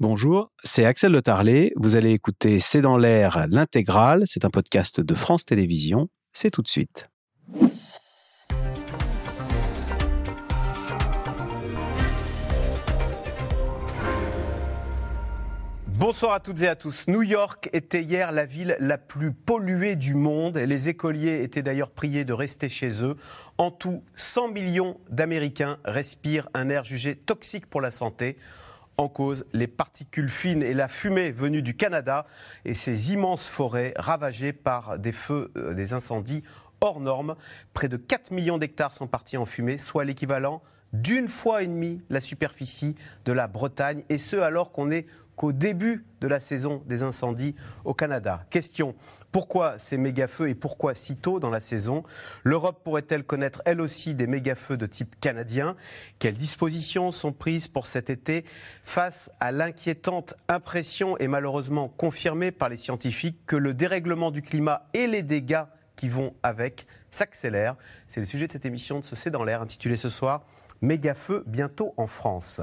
Bonjour, c'est Axel Le Tarlet. Vous allez écouter C'est dans l'air l'intégrale. C'est un podcast de France Télévisions. C'est tout de suite. Bonsoir à toutes et à tous. New York était hier la ville la plus polluée du monde les écoliers étaient d'ailleurs priés de rester chez eux. En tout, 100 millions d'Américains respirent un air jugé toxique pour la santé. En cause, les particules fines et la fumée venue du Canada et ces immenses forêts ravagées par des feux, euh, des incendies hors normes. Près de 4 millions d'hectares sont partis en fumée, soit l'équivalent d'une fois et demie la superficie de la Bretagne, et ce alors qu'on est qu'au début de la saison des incendies au Canada. Question, pourquoi ces méga-feux et pourquoi si tôt dans la saison? L'Europe pourrait-elle connaître elle aussi des méga-feux de type canadien? Quelles dispositions sont prises pour cet été face à l'inquiétante impression et malheureusement confirmée par les scientifiques que le dérèglement du climat et les dégâts qui vont avec s'accélèrent? C'est le sujet de cette émission de ce C'est dans l'air intitulée ce soir méga feu bientôt en France.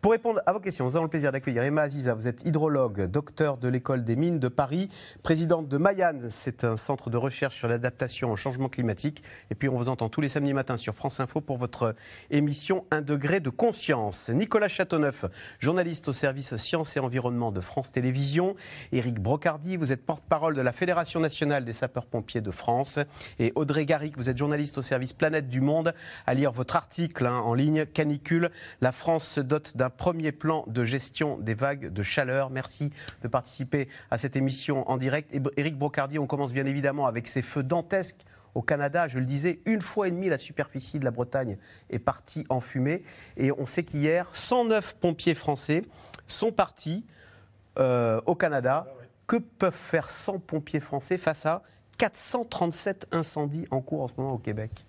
Pour répondre à vos questions, nous avons le plaisir d'accueillir Emma Aziza. Vous êtes hydrologue, docteur de l'école des mines de Paris, présidente de Mayenne. C'est un centre de recherche sur l'adaptation au changement climatique. Et puis on vous entend tous les samedis matins sur France Info pour votre émission Un degré de conscience. Nicolas Châteauneuf, journaliste au service sciences et environnement de France Télévisions. Éric Brocardi, vous êtes porte-parole de la Fédération nationale des sapeurs-pompiers de France. Et Audrey Garrick, vous êtes journaliste au service Planète du Monde. À lire votre article hein, en ligne canicule. La France se dote d'un premier plan de gestion des vagues de chaleur. Merci de participer à cette émission en direct. Et Éric Brocardi, on commence bien évidemment avec ces feux dantesques au Canada, je le disais, une fois et demie la superficie de la Bretagne est partie en fumée. Et on sait qu'hier, 109 pompiers français sont partis euh, au Canada. Que peuvent faire 100 pompiers français face à 437 incendies en cours en ce moment au Québec?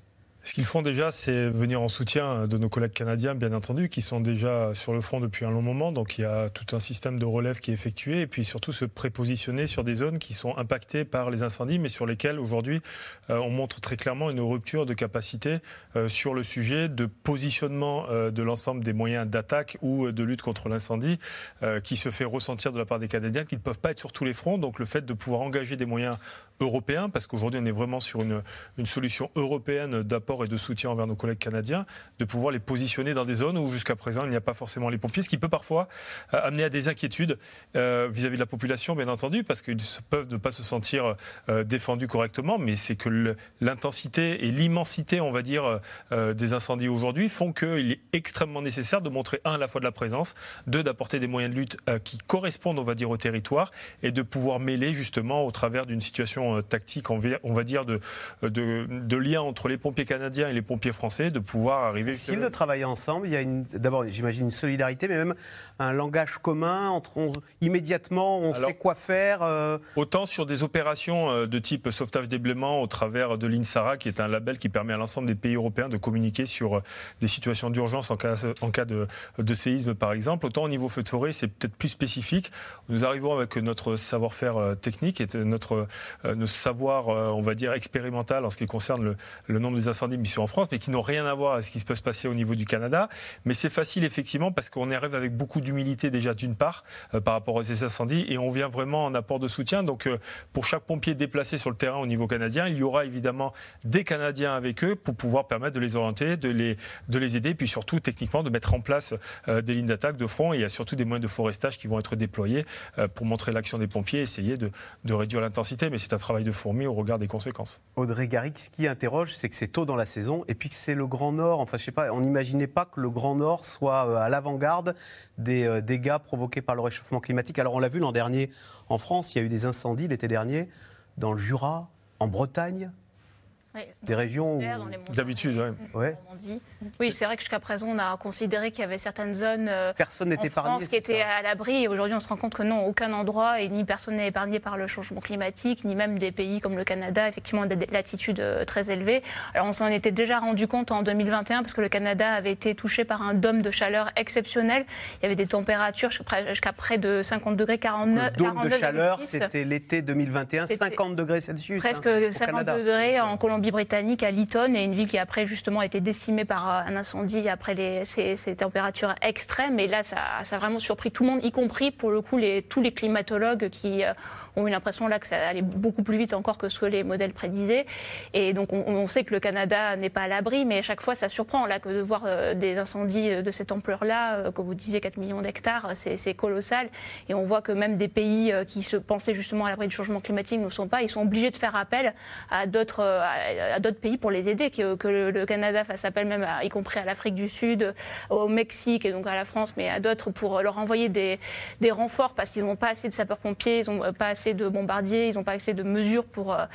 Ce qu'ils font déjà, c'est venir en soutien de nos collègues canadiens, bien entendu, qui sont déjà sur le front depuis un long moment. Donc il y a tout un système de relève qui est effectué. Et puis surtout se prépositionner sur des zones qui sont impactées par les incendies, mais sur lesquelles aujourd'hui euh, on montre très clairement une rupture de capacité euh, sur le sujet de positionnement euh, de l'ensemble des moyens d'attaque ou de lutte contre l'incendie qui se fait ressentir de la part des Canadiens, qui ne peuvent pas être sur tous les fronts. Donc le fait de pouvoir engager des moyens européens, parce qu'aujourd'hui on est vraiment sur une, une solution européenne d'apport et de soutien envers nos collègues canadiens, de pouvoir les positionner dans des zones où jusqu'à présent il n'y a pas forcément les pompiers, ce qui peut parfois euh, amener à des inquiétudes euh, vis-à-vis de la population, bien entendu, parce qu'ils peuvent ne pas se sentir euh, défendus correctement, mais c'est que l'intensité et l'immensité, on va dire, des incendies aujourd'hui font qu'il est extrêmement nécessaire de montrer, un, à la fois de la présence, deux, d'apporter des moyens de lutte qui correspondent, on va dire, au territoire, et de pouvoir mêler justement au travers d'une situation tactique, on va dire, de, de, de lien entre les pompiers canadiens et les pompiers français de pouvoir arriver. S'ils de travailler ensemble, il y a d'abord, j'imagine, une solidarité, mais même un langage commun entre immédiatement, on sait quoi faire. Euh. Autant sur des opérations euh, de type sauvetage déblaiement au travers de l'INSARA, qui est un label qui permet à l'ensemble des pays européens de communiquer sur euh, des situations d'urgence en cas, en cas de, de, séisme, par exemple. Autant au niveau feu de forêt, c'est peut-être plus spécifique. Nous arrivons avec notre savoir-faire technique et notre, notre savoir, on va dire, expérimental en ce qui concerne le, nombre des incendies missions en France, mais qui n'ont rien à voir avec ce qui se peut se passer au niveau du Canada. Mais c'est facile, effectivement, parce qu'on arrive avec beaucoup d'humilité déjà, d'une part, euh, par rapport aux incendies, et on vient vraiment en apport de soutien. Donc, euh, pour chaque pompier déplacé sur le terrain au niveau canadien, il y aura évidemment des Canadiens avec eux pour pouvoir permettre de les orienter, de les, de les aider, puis surtout, techniquement, de mettre en place euh, des lignes d'attaque de front. Et il y a surtout des moyens de forestage qui vont être déployés pour montrer l'action des pompiers, essayer de, de réduire l'intensité. Mais c'est un travail de fourmi au regard des conséquences. Audrey Garrick, ce qui interroge, c'est que c'est tôt dans la saison et puis que c'est le Grand Nord. Enfin, je sais pas, on n'imaginait pas que le Grand Nord soit euh, à l'avant-garde des euh, dégâts provoqués par le réchauffement climatique. Alors, on l'a vu l'an dernier en France, il y a eu des incendies l'été dernier dans le Jura, en Bretagne, des régions d'habitude, ouais. Oui, c'est vrai que jusqu'à présent, on a considéré qu'il y avait certaines zones euh, personne n'était épargné, qui étaient à l'abri. Et aujourd'hui, on se rend compte que non, aucun endroit et ni personne n'est épargné par le changement climatique, ni même des pays comme le Canada, effectivement, des latitudes euh, très élevées. Alors, on s'en était déjà rendu compte en 2021 parce que le Canada avait été touché par un dôme de chaleur exceptionnel. Il y avait des températures jusqu'à près de 50 degrés 49. Le dôme de chaleur, c'était l'été 2021, 50 degrés Celsius. Presque 50 hein, degrés en Colombie Colombie-Britannique, à Lytton, et une ville qui après justement a été décimée par un incendie après les, ces, températures extrêmes. Et là, ça, ça, a vraiment surpris tout le monde, y compris pour le coup tous les climatologues qui ont eu l'impression là que ça allait beaucoup plus vite encore que ce que les modèles prédisaient. Et donc on, sait que le Canada n'est pas à l'abri, mais à chaque fois ça surprend là que de voir euh, des incendies de cette ampleur-là, euh, comme vous disiez 4 millions d'hectares, c'est colossal. Et on voit que même des pays euh, qui se pensaient justement à l'abri du changement climatique ne sont pas. Ils sont obligés de faire appel à d'autres à, d'autres pays pour les aider, que, le, Canada fasse appel même, y compris à l'Afrique du Sud, au Mexique et donc à la France, mais à d'autres pour leur envoyer des, des renforts parce qu'ils n'ont pas assez de sapeurs-pompiers, ils n'ont pas assez de bombardiers, ils n'ont pas assez de mesures pour, euh,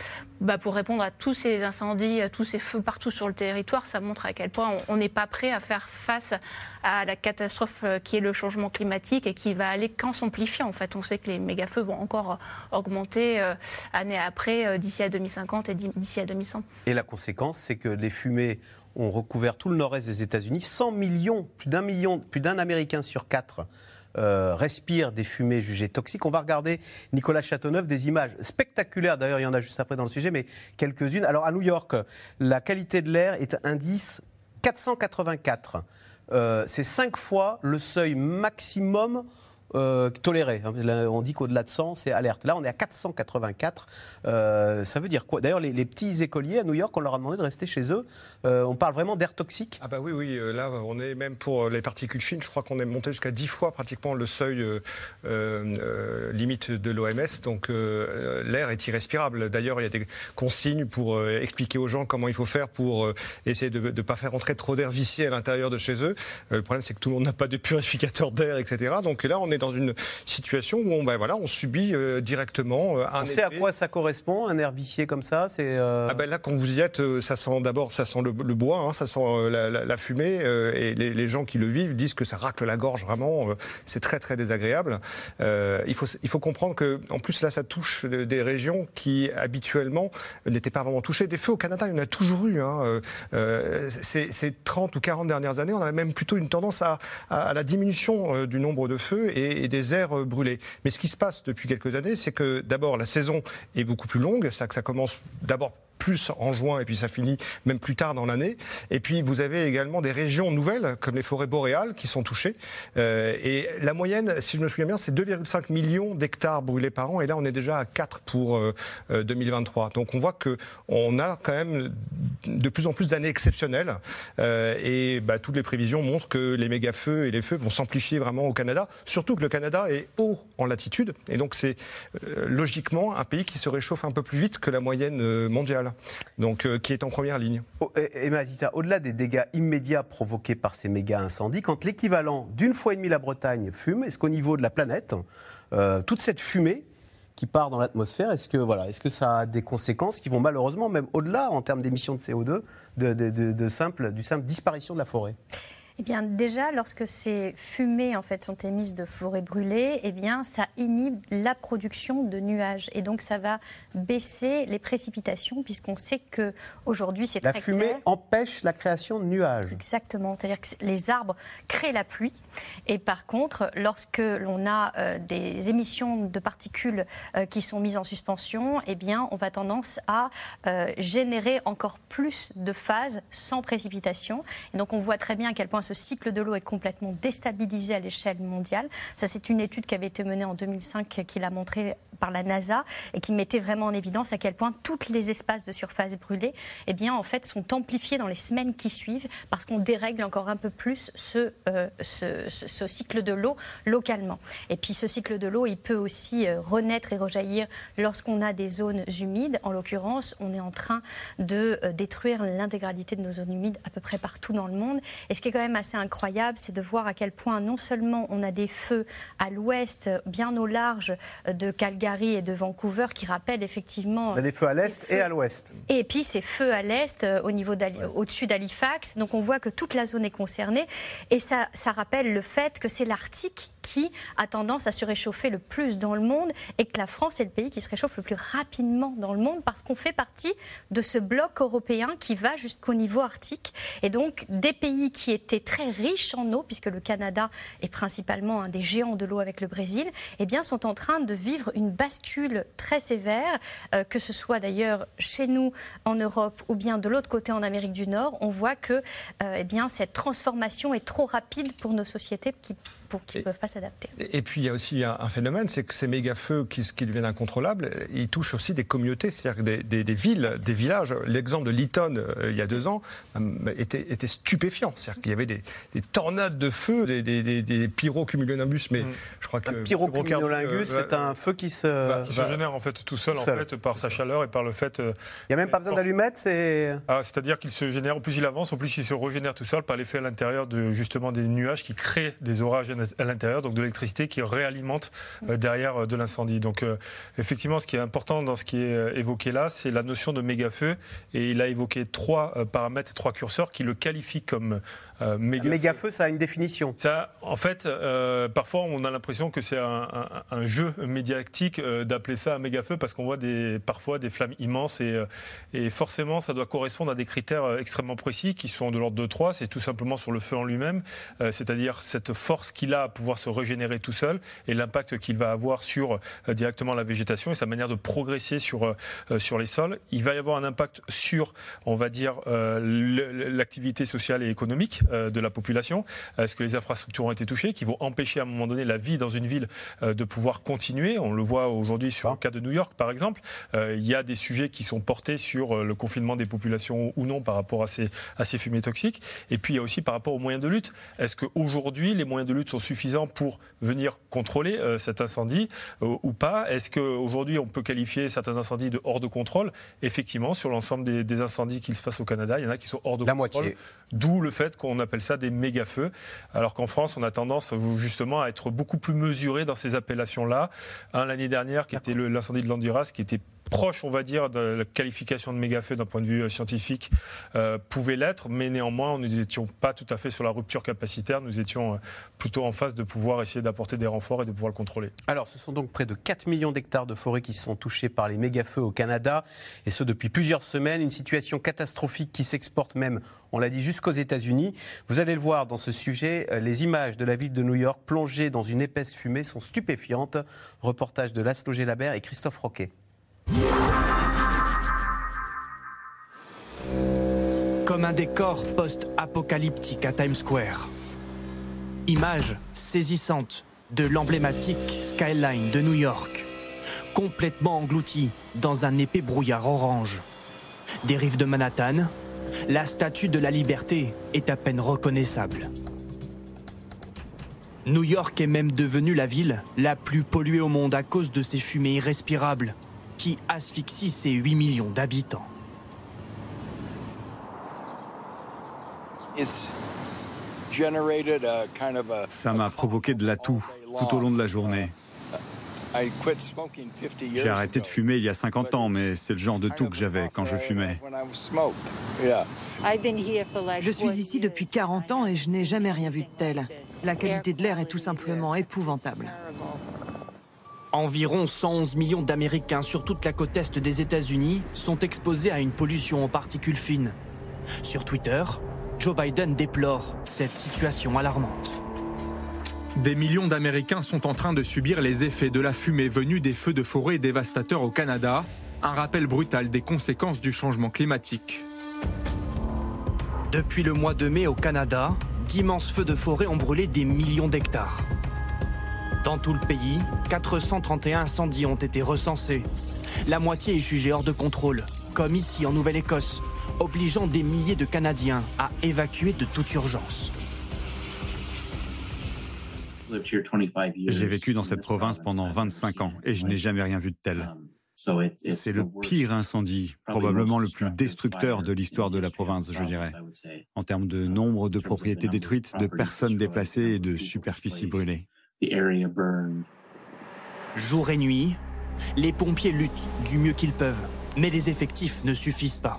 bah, pour répondre à tous ces incendies, à tous ces feux partout sur le territoire. Ça montre à quel point on n'est pas prêt à faire face à la catastrophe euh, qui est le changement climatique et qui va aller qu'en s'amplifiant. En fait, on sait que les méga-feux vont encore euh, augmenter année après, d'ici à 2050 et d'ici à 2100. Et la conséquence, c'est que les fumées ont recouvert tout le nord-est des États-Unis. 100 millions, plus d'un million, plus d'un Américain sur quatre euh, respire des fumées jugées toxiques. On va regarder, Nicolas Châteauneuf, des images spectaculaires, d'ailleurs il y en a juste après dans le sujet, mais quelques-unes. Alors à New York, la qualité de l'air est indice 484. Euh, c'est cinq fois le seuil maximum euh. Hein. On dit qu'au-delà de 100, c'est alerte. Là, on est à 484. Euh, ça veut dire quoi? D'ailleurs, les, petits écoliers à New York, on leur a demandé de rester chez eux. Euh, on parle vraiment d'air toxique? Ah bah oui, oui. Là, on est même pour les particules fines, je crois qu'on est monté jusqu'à 10 fois pratiquement le seuil limite de l'OMS. Donc l'air est irrespirable. D'ailleurs, il y a des consignes pour expliquer aux gens comment il faut faire pour essayer de ne pas faire entrer trop d'air vicié à l'intérieur de chez eux. le problème, c'est que tout le monde n'a pas de purificateur d'air, etc. Donc là, on est dans une situation où on, ben voilà, on subit euh, directement euh, un. On sait à quoi ça correspond, un vicié comme ça C'est euh, ah ben là, quand vous y êtes, ça sent d'abord, ça sent le, bois, hein, ça sent la, fumée, et les, gens qui le vivent disent que ça racle la gorge vraiment. c'est très très désagréable. il faut il faut comprendre que en plus là, ça touche des régions qui habituellement n'étaient pas vraiment touchées. Des feux au Canada, il y en a toujours eu. Hein. ces, 30 ou 40 dernières années, on avait même plutôt une tendance à, à la diminution du nombre de feux et et, des aires euh, brûlées. Mais ce qui se passe depuis quelques années, c'est que d'abord la saison est beaucoup plus longue, que ça commence d'abord en juin et puis ça finit même plus tard dans l'année. Et puis vous avez également des régions nouvelles comme les forêts boréales qui sont touchées. Euh, et la moyenne, si je me souviens bien, c'est 2,5 millions d'hectares brûlés par an. Et là, on est déjà à 4 pour 2023. Euh, Donc on voit que on a quand même de plus en plus d'années exceptionnelles. Euh, et bah, toutes les prévisions montrent que les méga-feux et les feux vont s'amplifier vraiment au Canada. Surtout que le Canada est haut en latitude. Et donc c'est logiquement un pays qui se réchauffe un peu plus vite que la moyenne mondiale donc euh, qui est en première ligne. Oh, Emma au-delà des dégâts immédiats provoqués par ces méga incendies, quand l'équivalent d'une fois et demie la Bretagne fume, est-ce qu'au niveau de la planète, euh, toute cette fumée qui part dans l'atmosphère, est-ce que, ça a des conséquences qui vont malheureusement même au-delà en termes d'émissions de CO2 de, du simple disparition de la forêt? Eh bien, déjà, lorsque ces fumées en fait sont émises de forêts brûlées, eh bien, ça inhibe la production de nuages et donc ça va baisser les précipitations puisqu'on sait que aujourd'hui c'est très La fumée empêche la création de nuages. Exactement, c'est-à-dire que les arbres créent la pluie et par contre, lorsque l'on a euh, des émissions de particules euh, qui sont mises en suspension, eh bien, on va tendance à euh, générer encore plus de phases sans précipitation. Et donc, on voit très bien à quel point ce cycle de l'eau est complètement déstabilisé à l'échelle mondiale. Ça, c'est une étude qui avait été menée en 2005 qui l'a montré par la NASA et qui mettait vraiment en évidence à quel point tous les espaces de surface brûlés, eh bien, en fait, sont amplifiés dans les semaines qui suivent parce qu'on dérègle encore un peu plus ce, euh, cycle de l'eau localement. Et puis, ce cycle de l'eau, il peut aussi euh, renaître et rejaillir lorsqu'on a des zones humides. En l'occurrence, on est en train de euh, détruire l'intégralité de nos zones humides à peu près partout dans le monde. Et ce qui est quand même assez incroyable, c'est de voir à quel point non seulement on a des feux à l'ouest, bien au large de Calgary et de Vancouver, qui rappellent effectivement... des feux à l'est et à l'ouest. Et puis ces feux à l'est, euh, au niveau au-dessus d'Halifax. Donc on voit que toute la zone est concernée. Et ça, ça rappelle le fait que c'est l'Arctique qui a tendance à se réchauffer le plus dans le monde et que la France est le pays qui se réchauffe le plus rapidement dans le monde parce qu'on fait partie de ce bloc européen qui va jusqu'au niveau arctique. Et donc des pays qui étaient très riches en eau, puisque le Canada est principalement un des géants de l'eau avec le Brésil, eh bien sont en train de vivre une bascule très sévère, que ce soit d'ailleurs chez nous en Europe ou bien de l'autre côté en Amérique du Nord, on voit que eh bien, cette transformation est trop rapide pour nos sociétés qui pour qu'ils ne peuvent pas s'adapter. Et puis il y a aussi un, phénomène, c'est que ces méga-feux qui, qui, deviennent incontrôlables, ils touchent aussi des communautés, c'est-à-dire des, des, villes, des villages. L'exemple de Lytton, euh, il y a deux ans, euh, était, était, stupéfiant. C'est-à-dire qu'il y avait des, tornades de feu, des, des pyrocumulonimbus, mais mm. je crois que... Un pyrocumulonimbus, c'est un feu qui se... qui se génère en fait tout seul, en fait, par sa chaleur et par le fait... Euh, il n'y a même pas besoin d'allumettes, c'est... Ah, c'est-à-dire qu'il se génère, au plus il avance, au plus il se régénère tout seul par l'effet à l'intérieur de justement des nuages qui créent des orages à l'intérieur, donc de l'électricité qui réalimente euh, derrière euh, de l'incendie. Donc euh, effectivement, ce qui est important dans ce qui est évoqué là, c'est la notion de méga-feu. Et il a évoqué trois paramètres et trois curseurs qui le qualifient comme euh, méga-feu. ça a une définition. Ça, en fait, parfois on a l'impression que c'est un, jeu médiatique d'appeler ça un méga-feu parce qu'on voit des, parfois des flammes immenses et, et, forcément ça doit correspondre à des critères extrêmement précis qui sont de l'ordre de 3. C'est tout simplement sur le feu en lui-même, c'est-à-dire cette force qu'il a à pouvoir se régénérer tout seul et l'impact qu'il va avoir sur euh, directement la végétation et sa manière de progresser sur, euh, euh, sur les sols. Il va y avoir un impact sur, on va dire, l'activité sociale et économique de la population. Est-ce que les infrastructures ont été touchées, qui vont empêcher à un moment donné la vie dans une ville de pouvoir continuer? On le voit aujourd'hui sur le cas de New York, par exemple. Il y a des sujets qui sont portés sur le confinement des populations ou non par rapport à ces, à ces fumées toxiques. Et puis il y a aussi par rapport aux moyens de lutte. Est-ce qu'aujourd'hui, les moyens de lutte sont suffisants pour venir contrôler euh, cet incendie euh, ou pas? Est-ce qu'aujourd'hui on peut qualifier certains incendies de hors de contrôle? Effectivement, sur l'ensemble des, incendies qui se passent au Canada, il y en a qui sont hors de La contrôle. Moitié. D'où le fait qu'on appelle ça des méga-feux. Alors qu'en France, on a tendance justement à être beaucoup plus mesuré dans ces appellations-là. L'année dernière, qui était l'incendie de Landiras, qui était proche, on va dire, de la qualification de méga-feu d'un point de vue euh, scientifique euh, pouvait l'être, mais néanmoins, nous n'étions pas tout à fait sur la rupture capacitaire, nous étions euh, plutôt en phase de pouvoir essayer d'apporter des renforts et de pouvoir le contrôler. Alors, ce sont donc près de 4 millions d'hectares de forêts qui sont touchés par les méga-feux au Canada, et ce depuis plusieurs semaines, une situation catastrophique qui s'exporte même, on l'a dit, jusqu'aux États-Unis. Vous allez le voir dans ce sujet, les images de la ville de New York plongée dans une épaisse fumée sont stupéfiantes. Reportage de Laszlo Labert et Christophe Roquet. Comme un décor post-apocalyptique à Times Square. Image saisissante de l'emblématique skyline de New York, complètement engloutie dans un épais brouillard orange. Des rives de Manhattan, la statue de la liberté est à peine reconnaissable. New York est même devenue la ville la plus polluée au monde à cause de ses fumées irrespirables qui asphyxie ses 8 millions d'habitants. Ça m'a provoqué de l'atout tout au long de la journée. J'ai arrêté de fumer il y a 50 ans, mais c'est le genre de tout que j'avais quand je fumais. Je suis ici depuis 40 ans et je n'ai jamais rien vu de tel. La qualité de l'air est tout simplement épouvantable. Environ 111 millions d'Américains sur toute la côte est des États-Unis sont exposés à une pollution aux particules fines. Sur Twitter, Joe Biden déplore cette situation alarmante. Des millions d'Américains sont en train de subir les effets de la fumée venue des feux de forêt dévastateurs au Canada, un rappel brutal des conséquences du changement climatique. Depuis le mois de mai au Canada, d'immenses feux de forêt ont brûlé des millions d'hectares. Dans tout le pays, 431 incendies ont été recensés. La moitié est jugée hors de contrôle, comme ici en Nouvelle-Écosse, obligeant des milliers de Canadiens à évacuer de toute urgence. J'ai vécu dans cette province pendant 25 ans et je n'ai jamais rien vu de tel. Um, C'est le pire incendie, probablement le plus destructeur de l'histoire de la province, je dirais, en termes de nombre de propriétés détruites, de personnes déplacées et de superficies brûlées. Jour et nuit, les pompiers luttent du mieux qu'ils peuvent, mais les effectifs ne suffisent pas.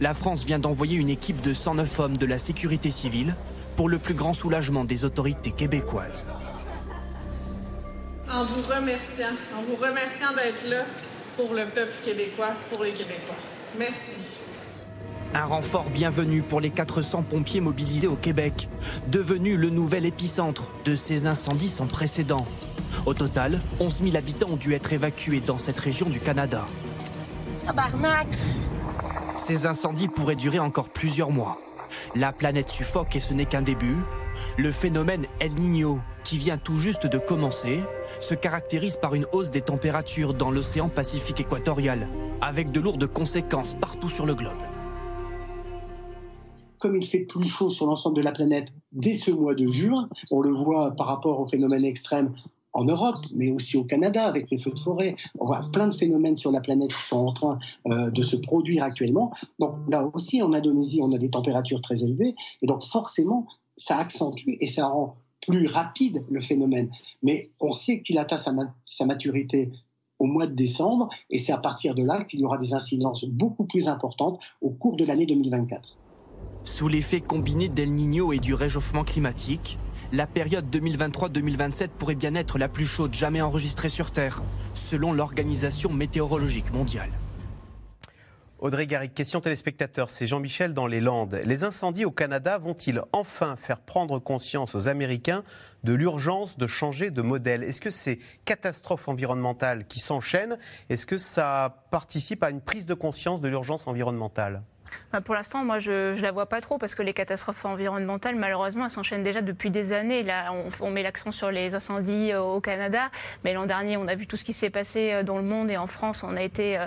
La France vient d'envoyer une équipe de 109 hommes de la sécurité civile pour le plus grand soulagement des autorités québécoises. En vous remerciant, en vous remerciant d'être là pour le peuple québécois, pour les Québécois. Merci. Un renfort bienvenu pour les 400 pompiers mobilisés au Québec, devenu le nouvel épicentre de ces incendies sans précédent. Au total, 11 000 habitants ont dû être évacués dans cette région du Canada. Ces incendies pourraient durer encore plusieurs mois. La planète suffoque et ce n'est qu'un début. Le phénomène El Niño, qui vient tout juste de commencer, se caractérise par une hausse des températures dans l'océan Pacifique équatorial, avec de lourdes conséquences partout sur le globe. Comme il fait plus chaud sur l'ensemble de la planète dès ce mois de juin, on le voit par rapport au phénomène extrême en Europe, mais aussi au Canada avec les feux de forêt. On voit plein de phénomènes sur la planète qui sont en train euh, de se produire actuellement. Donc là aussi, en Indonésie, on a des températures très élevées. Et donc forcément, ça accentue et ça rend plus rapide le phénomène. Mais on sait qu'il atteint sa, sa maturité au mois de décembre et c'est à partir de là qu'il y aura des incidences beaucoup plus importantes au cours de l'année 2024. Sous l'effet combiné d'El Niño et du réchauffement climatique, la période 2023-2027 pourrait bien être la plus chaude jamais enregistrée sur Terre, selon l'Organisation météorologique mondiale. Audrey Garrick, question téléspectateur, c'est Jean-Michel dans les Landes. Les incendies au Canada vont-ils enfin faire prendre conscience aux Américains de l'urgence de changer de modèle? Est-ce que ces catastrophes environnementales qui s'enchaînent, est-ce que ça participe à une prise de conscience de l'urgence environnementale? Pour l'instant, moi, je ne la vois pas trop parce que les catastrophes environnementales, malheureusement, elles s'enchaînent déjà depuis des années. Là, on, met l'accent sur les incendies euh, au Canada, mais l'an dernier, on a vu tout ce qui s'est passé euh, dans le monde et en France, on a été, euh,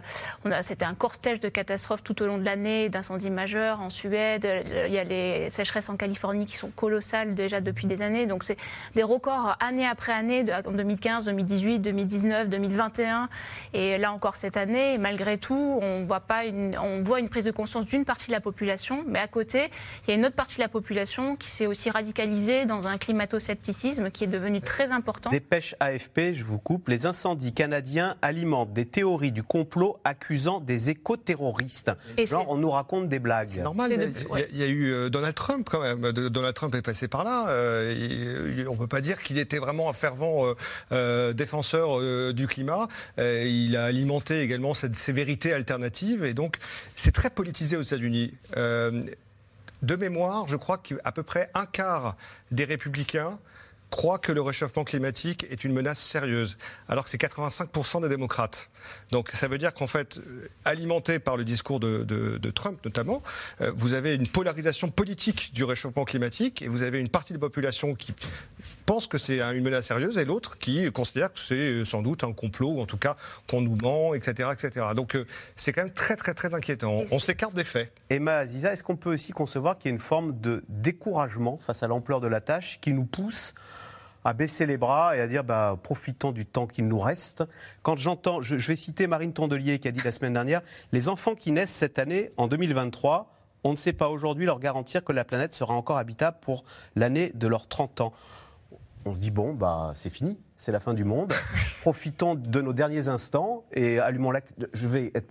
c'était un cortège de catastrophes tout au long de l'année, d'incendies majeurs en Suède. Il y a les sécheresses en Californie qui sont colossales déjà depuis des années. Donc, c'est des records année après année, en 2015, 2018, 2019, 2021. Et là encore cette année, malgré tout, on voit pas on voit une prise de conscience du une partie de la population, mais à côté, il y a une autre partie de la population qui s'est aussi radicalisée dans un climato-scepticisme qui est devenu très important. Dépêche AFP, je vous coupe, les incendies canadiens alimentent des théories du complot accusant des éco-terroristes. Genre, on nous raconte des blagues. C'est normal, il y, a, eu euh, Donald Trump quand même. Donald Trump est passé par là. Euh, on ne peut pas dire qu'il était vraiment un fervent euh, défenseur du climat. il a alimenté également cette, ces vérités alternatives. Et donc, c'est très politisé aux États-Unis. Euh, de mémoire, je crois qu'à peu près un quart des républicains croient que le réchauffement climatique est une menace sérieuse, alors que c'est 85% des démocrates. Donc ça veut dire qu'en fait, euh, alimenté par le discours de, Trump notamment, euh, vous avez une polarisation politique du réchauffement climatique et vous avez une partie de la population qui pense que c'est une menace sérieuse et l'autre qui considère que c'est euh, sans doute un complot ou en tout cas qu'on nous ment, etc. etc. Donc c'est quand même très très très inquiétant. On s'écarte des faits. Emma Aziza, est-ce qu'on peut aussi concevoir qu'il y a une forme de découragement face à l'ampleur de la tâche qui nous pousse à baisser les bras et à dire bah, profitons du temps qu'il nous reste. Quand j'entends, je, vais citer Marine Tondelier qui a dit la semaine dernière, les enfants qui naissent cette année, en 2023, on ne sait pas aujourd'hui leur garantir que la planète sera encore habitable pour l'année de leurs 30 ans. On se dit bon, bah c'est fini, c'est la fin du monde. Profitons de nos derniers instants et allumons la. Je vais être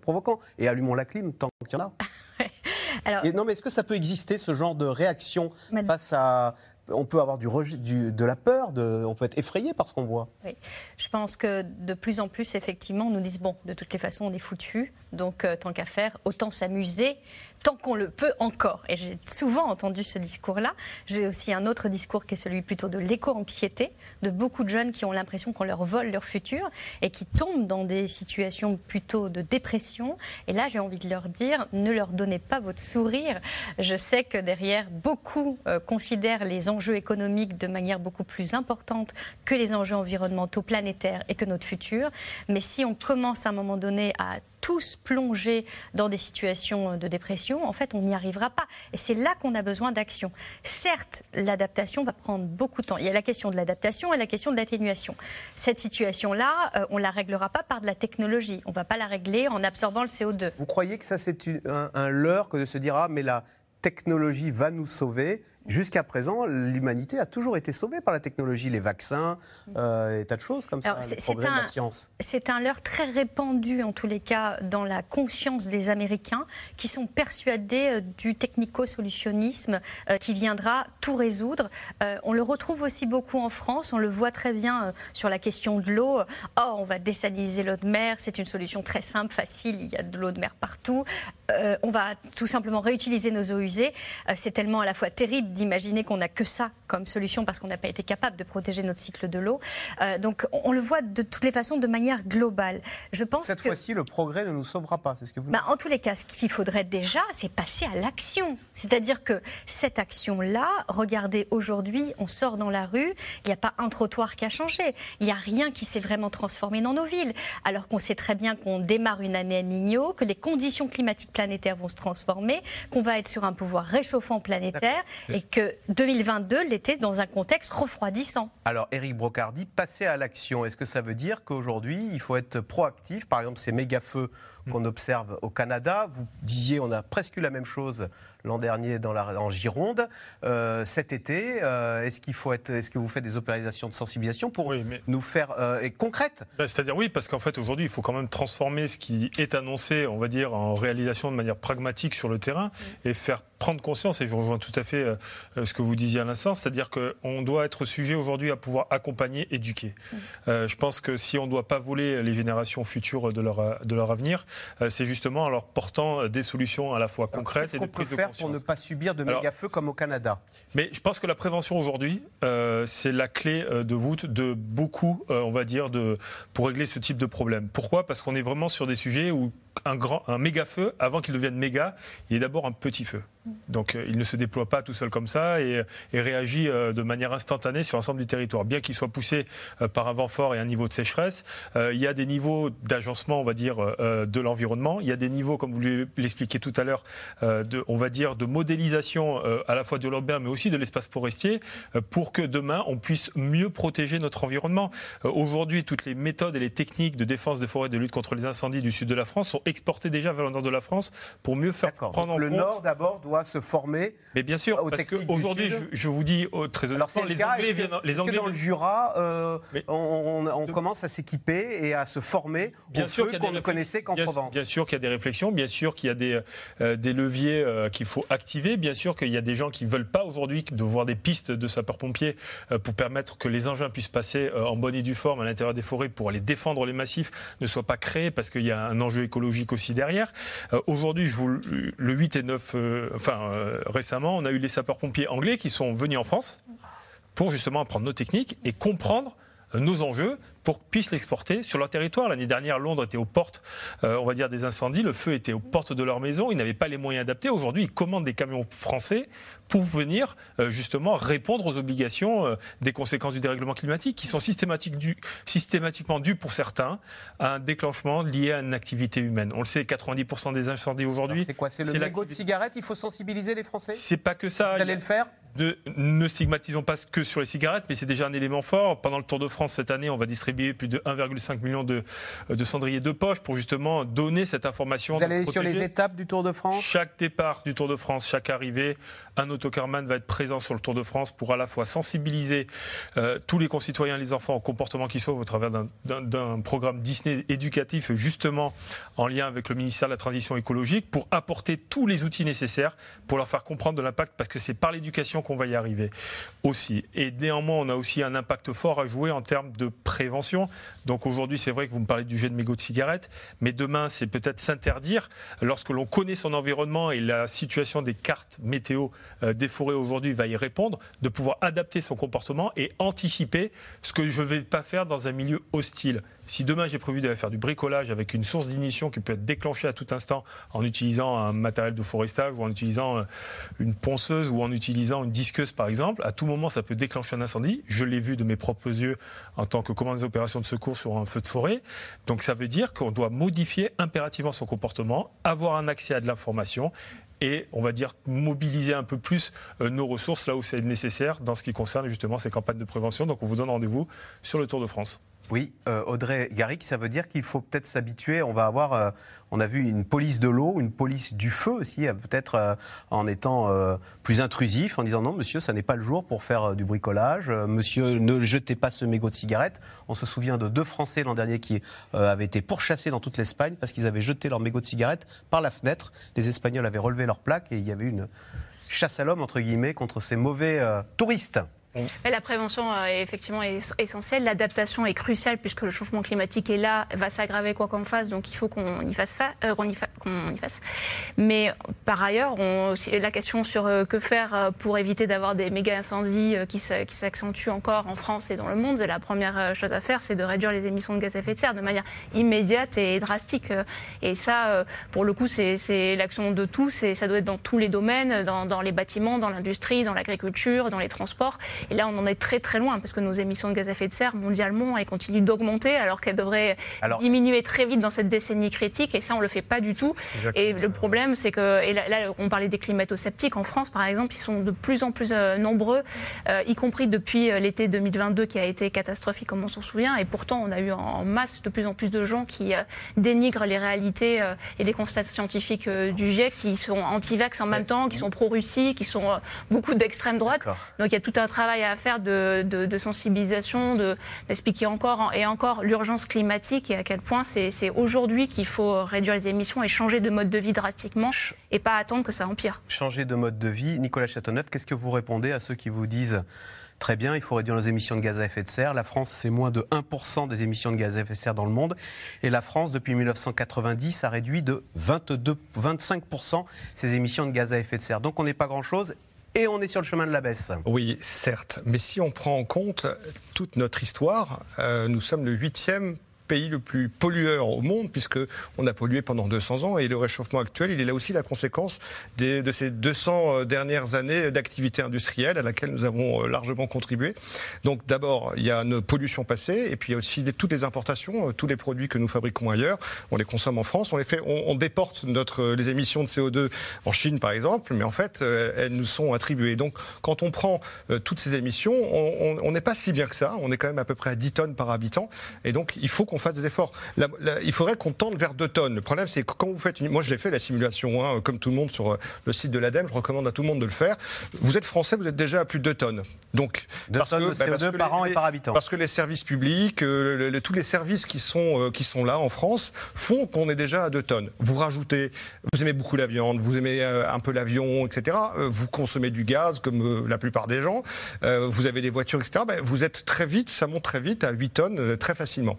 provocant et allumons la clim tant qu'il y en a. Alors... non, mais est-ce que ça peut exister ce genre de réaction face à on peut avoir du, de la peur, on peut être effrayé par ce qu'on voit. Oui. Je pense que de plus en plus, effectivement, on nous dit bon, de toutes les façons, on est foutu, donc euh, tant qu'à faire, autant s'amuser tant qu'on le peut encore. Et j'ai souvent entendu ce discours-là. J'ai aussi un autre discours qui est celui plutôt de l'éco-anxiété, de beaucoup de jeunes qui ont l'impression qu'on leur vole leur futur et qui tombent dans des situations plutôt de dépression. Et là, j'ai envie de leur dire, ne leur donnez pas votre sourire. Je sais que derrière, beaucoup euh, considèrent les enjeux économiques de manière beaucoup plus importante que les enjeux environnementaux planétaires et que notre futur. Mais si on commence à un moment donné à tous plonger dans des situations de dépression, en fait, on n'y arrivera pas. Et c'est là qu'on a besoin d'action. Certes, l'adaptation va prendre beaucoup de temps. Il y a la question de l'adaptation et la question de l'atténuation. Cette situation-là, euh, on ne la réglera pas par de la technologie. On ne va pas la régler en absorbant le CO2. Vous croyez que ça, c'est un, un leurre que de se dire, ah, mais la technologie va nous sauver Jusqu'à présent, l'humanité a toujours été sauvée par la technologie, les vaccins, euh, et tas de choses comme ça. C'est un leurre très répandu, en tous les cas, dans la conscience des Américains, qui sont persuadés euh, du technico-solutionnisme euh, qui viendra tout résoudre. Euh, on le retrouve aussi beaucoup en France, on le voit très bien sur la question de l'eau. Oh, on va désaliniser l'eau de mer, c'est une solution très simple, facile, il y a de l'eau de mer partout. Euh, on va tout simplement réutiliser nos eaux usées. Euh, c'est tellement à la fois terrible d'imaginer qu'on n'a que ça comme solution parce qu'on n'a pas été capable de protéger notre cycle de l'eau. Euh, donc on, le voit de toutes les façons de manière globale. Je pense Cette fois-ci, le progrès ne nous sauvera pas, c'est ce que vous bah, En tous les cas, ce qu'il faudrait déjà, c'est passer à l'action. C'est-à-dire que cette action-là, regardez, aujourd'hui, on sort dans la rue, il n'y a pas un trottoir qui a changé. Il n'y a rien qui s'est vraiment transformé dans nos villes. Alors qu'on sait très bien qu'on démarre une année à Nino, que les conditions climatiques planétaires vont se transformer, qu'on va être sur un pouvoir réchauffant planétaire et que 2022 dans un contexte refroidissant. Alors, Eric Brocardi, passer à l'action, est-ce que ça veut dire qu'aujourd'hui, il faut être proactif? Par exemple, ces méga-feux qu'on observe au Canada, vous disiez, on a presque eu la même chose l'an dernier dans la, en Gironde. Euh, cet été, euh, est-ce qu'il faut être, est-ce que vous faites des opérations de sensibilisation pour nous faire euh, et concrètes? Ben, C'est-à-dire oui, parce qu'en fait aujourd'hui, il faut quand même transformer ce qui est annoncé, on va dire, en réalisation de manière pragmatique sur le terrain et faire prendre conscience. Et je rejoins tout à fait ce que vous disiez à l'instant, c'est-à-dire qu'on doit être sujet aujourd'hui à pouvoir accompagner, éduquer. je pense que si on ne doit pas voler les générations futures de leur de leur avenir, c'est justement en leur portant des solutions à la fois concrètes et de prise de pour ne pas subir de méga-feux comme au Canada. Mais je pense que la prévention aujourd'hui, euh, c'est la clé euh, de voûte de beaucoup, euh, on va dire, de, pour régler ce type de problème. Pourquoi? Parce qu'on est vraiment sur des sujets où un, grand, un méga feu, avant qu'il devienne méga, il est d'abord un petit feu. Donc il ne se déploie pas tout seul comme ça et, réagit de manière instantanée sur l'ensemble du territoire. Bien qu'il soit poussé par un vent fort et un niveau de sécheresse, il y a des niveaux d'agencement, on va dire, de l'environnement. Il y a des niveaux, comme vous l'expliquiez tout à l'heure, on va dire, de modélisation euh, à la fois de l'urbain mais aussi de l'espace forestier euh, pour que demain on puisse mieux protéger notre environnement. Euh, aujourd'hui, toutes les méthodes et les techniques de défense des forêts, de lutte contre les incendies du sud de la France sont exportées déjà vers le nord de la France pour mieux faire prendre en le compte. Le nord d'abord doit se former. Mais bien sûr, parce qu'aujourd'hui, je, je, vous dis oh, très honnêtement, les Anglais viennent. Les Anglais dans le Jura, on, commence à s'équiper et à se former bien sûr qu'on ne connaissait qu'en Provence. Bien sûr qu'il y a des réflexions, bien sûr qu'il y a des, des leviers qu'il faut activer. Bien sûr qu'il y a des gens qui ne veulent pas aujourd'hui de voir des pistes de sapeurs-pompiers euh, pour permettre que les engins puissent passer euh, en bonne et due forme à l'intérieur des forêts pour aller défendre les massifs ne soient pas créés parce qu'il y a un enjeu écologique aussi derrière. Euh, aujourd'hui, le 8 et 9, enfin récemment, on a eu les sapeurs-pompiers anglais qui sont venus en France pour justement apprendre nos techniques et comprendre nos enjeux pour qu'ils puissent l'exporter sur leur territoire. L'année dernière, Londres était aux portes, euh, on va dire, des incendies. Le feu était aux portes de leur maison. Ils n'avaient pas les moyens adaptés. Aujourd'hui, ils commandent des camions français pour venir euh, justement répondre aux obligations euh, des conséquences du dérèglement climatique, qui sont systématiquement dues pour certains à un déclenchement lié à une activité humaine. On le sait, 90% des incendies aujourd'hui. C'est quoi? C'est le mégot de cigarette? Il faut sensibiliser les Français? C'est pas que ça. Vous allez le faire? Ne stigmatisons pas que sur les cigarettes, mais c'est déjà un élément fort. Pendant le Tour de France cette année, on va distribuer plus de 1,5 million de, de, cendriers de poche pour justement donner cette information. Vous allez sur les étapes du Tour de France Chaque départ du Tour de France, chaque arrivée, un autocarman va être présent sur le Tour de France pour à la fois sensibiliser euh, tous les concitoyens, les enfants au comportement qui sauve au travers d'un programme Disney éducatif justement en lien avec le ministère de la Transition écologique pour apporter tous les outils nécessaires pour leur faire comprendre de l'impact parce que c'est par l'éducation qu'on va y arriver aussi. Et néanmoins, on a aussi un impact fort à jouer en termes de prévention. Donc aujourd'hui, c'est vrai que vous me parlez du jet de mégots de cigarettes, mais demain, c'est peut-être s'interdire lorsque l'on connaît son environnement et la situation des cartes météo euh, des forêts aujourd'hui va y répondre, de pouvoir adapter son comportement et anticiper ce que je ne vais pas faire dans un milieu hostile. Si demain j'ai prévu d'aller faire du bricolage avec une source d'ignition qui peut être déclenchée à tout instant en utilisant un matériel de forestage ou en utilisant euh, une ponceuse ou en utilisant une disqueuse par exemple, à tout moment ça peut déclencher un incendie. Je l'ai vu de mes propres yeux en tant que commandant des opérations de secours sur un feu de forêt. Donc ça veut dire qu'on doit modifier impérativement son comportement, avoir un accès à de l'information et on va dire mobiliser un peu plus euh, nos ressources là où c'est nécessaire dans ce qui concerne justement ces campagnes de prévention. Donc on vous donne rendez-vous sur le Tour de France. Oui, euh, Audrey Garrick, ça veut dire qu'il faut peut-être s'habituer. On va avoir, euh, on a vu une police de l'eau, une police du feu aussi, euh, peut-être en étant plus intrusif, en disant non, monsieur, ça n'est pas le jour pour faire du bricolage. monsieur, ne jetez pas ce mégot de cigarette. On se souvient de deux Français l'an dernier qui avaient été pourchassés dans toute l'Espagne parce qu'ils avaient jeté leur mégot de cigarette par la fenêtre. Les Espagnols avaient relevé leur plaque et il y avait une chasse à l'homme entre guillemets contre ces mauvais touristes. La prévention euh, est effectivement essentielle. L'adaptation est cruciale puisque le changement climatique est là, va s'aggraver quoi qu'on fasse, donc il faut qu'on y fasse, euh, qu'on fasse. Mais par ailleurs, la question sur euh, que faire pour éviter d'avoir des méga incendies qui s'accentuent encore en France et dans le monde, la première chose à faire, c'est de réduire les émissions de gaz à effet de serre de manière immédiate et drastique. Et ça, pour le coup, c'est l'action de tous et ça doit être dans tous les domaines, dans les bâtiments, dans l'industrie, dans l'agriculture, dans les transports. Et là, on en est très très loin parce que nos émissions de gaz à effet de serre mondialement, elles continuent d'augmenter alors qu'elles devraient diminuer très vite dans cette décennie critique. Et ça, on ne le fait pas du tout. Et le problème, c'est que, et là, on parlait des climato-sceptiques. En France, par exemple, ils sont de plus en plus euh, nombreux, euh, y compris depuis euh, l'été 2022 qui a été catastrophique, comme on s'en souvient. Et pourtant, on a eu en masse de plus en plus de gens qui dénigrent les réalités et les constats scientifiques du GIEC, qui sont anti-vax en même temps, qui sont pro-Russie, qui sont beaucoup d'extrême droite. Donc il y a tout un travail à faire de, de, sensibilisation, d'expliquer encore et encore l'urgence climatique et à quel point c'est aujourd'hui qu'il faut réduire les émissions et changer de mode de vie drastiquement et pas attendre que ça empire. Changer de mode de vie. Nicolas Châteauneuf, qu'est-ce que vous répondez à ceux qui vous disent Très bien, il faut réduire nos émissions de gaz à effet de serre. La France, c'est moins de 1% des émissions de gaz à effet de serre dans le monde. Et la France, depuis 1990, a réduit de 22, 25% ses émissions de gaz à effet de serre. Donc on n'est pas grand-chose et on est sur le chemin de la baisse. Oui, certes. Mais si on prend en compte toute notre histoire, euh, nous sommes le huitième pays le plus pollueur au monde, puisqu'on a pollué pendant 200 ans, et le réchauffement actuel, il est là aussi la conséquence de ces 200 euh, dernières années d'activité industrielle à laquelle nous avons euh, largement contribué. Donc d'abord, il y a nos pollutions passées, et puis il y a aussi toutes les importations, euh, tous les produits que nous fabriquons ailleurs, on les consomme en France, on les fait, on, déporte notre, les émissions de CO2 en Chine par exemple, mais en fait, elles nous sont attribuées. Donc quand on prend toutes ces émissions, on n'est pas si bien que ça, on est quand même à peu près à 10 tonnes par habitant, et donc il faut qu'on fasse des efforts. il faudrait qu'on tende vers 2 tonnes. Le problème, c'est que quand vous faites une... Moi, je l'ai fait, la simulation, hein, comme tout le monde, sur euh, le site de l'ADEME. Je recommande à tout le monde de le faire. Vous êtes français, vous êtes déjà à plus de 2 tonnes. Donc, 2 tonnes de bah, CO2 par an et par habitant. Parce que les services publics, euh, tous les services qui sont, euh, qui sont là en France font qu'on est déjà à 2 tonnes. Vous rajoutez, vous aimez beaucoup la viande, vous aimez un peu l'avion, etc. vous consommez du gaz, comme la plupart des gens. vous avez des voitures, etc. Ben, vous êtes très vite, ça monte très vite à 8 tonnes, très facilement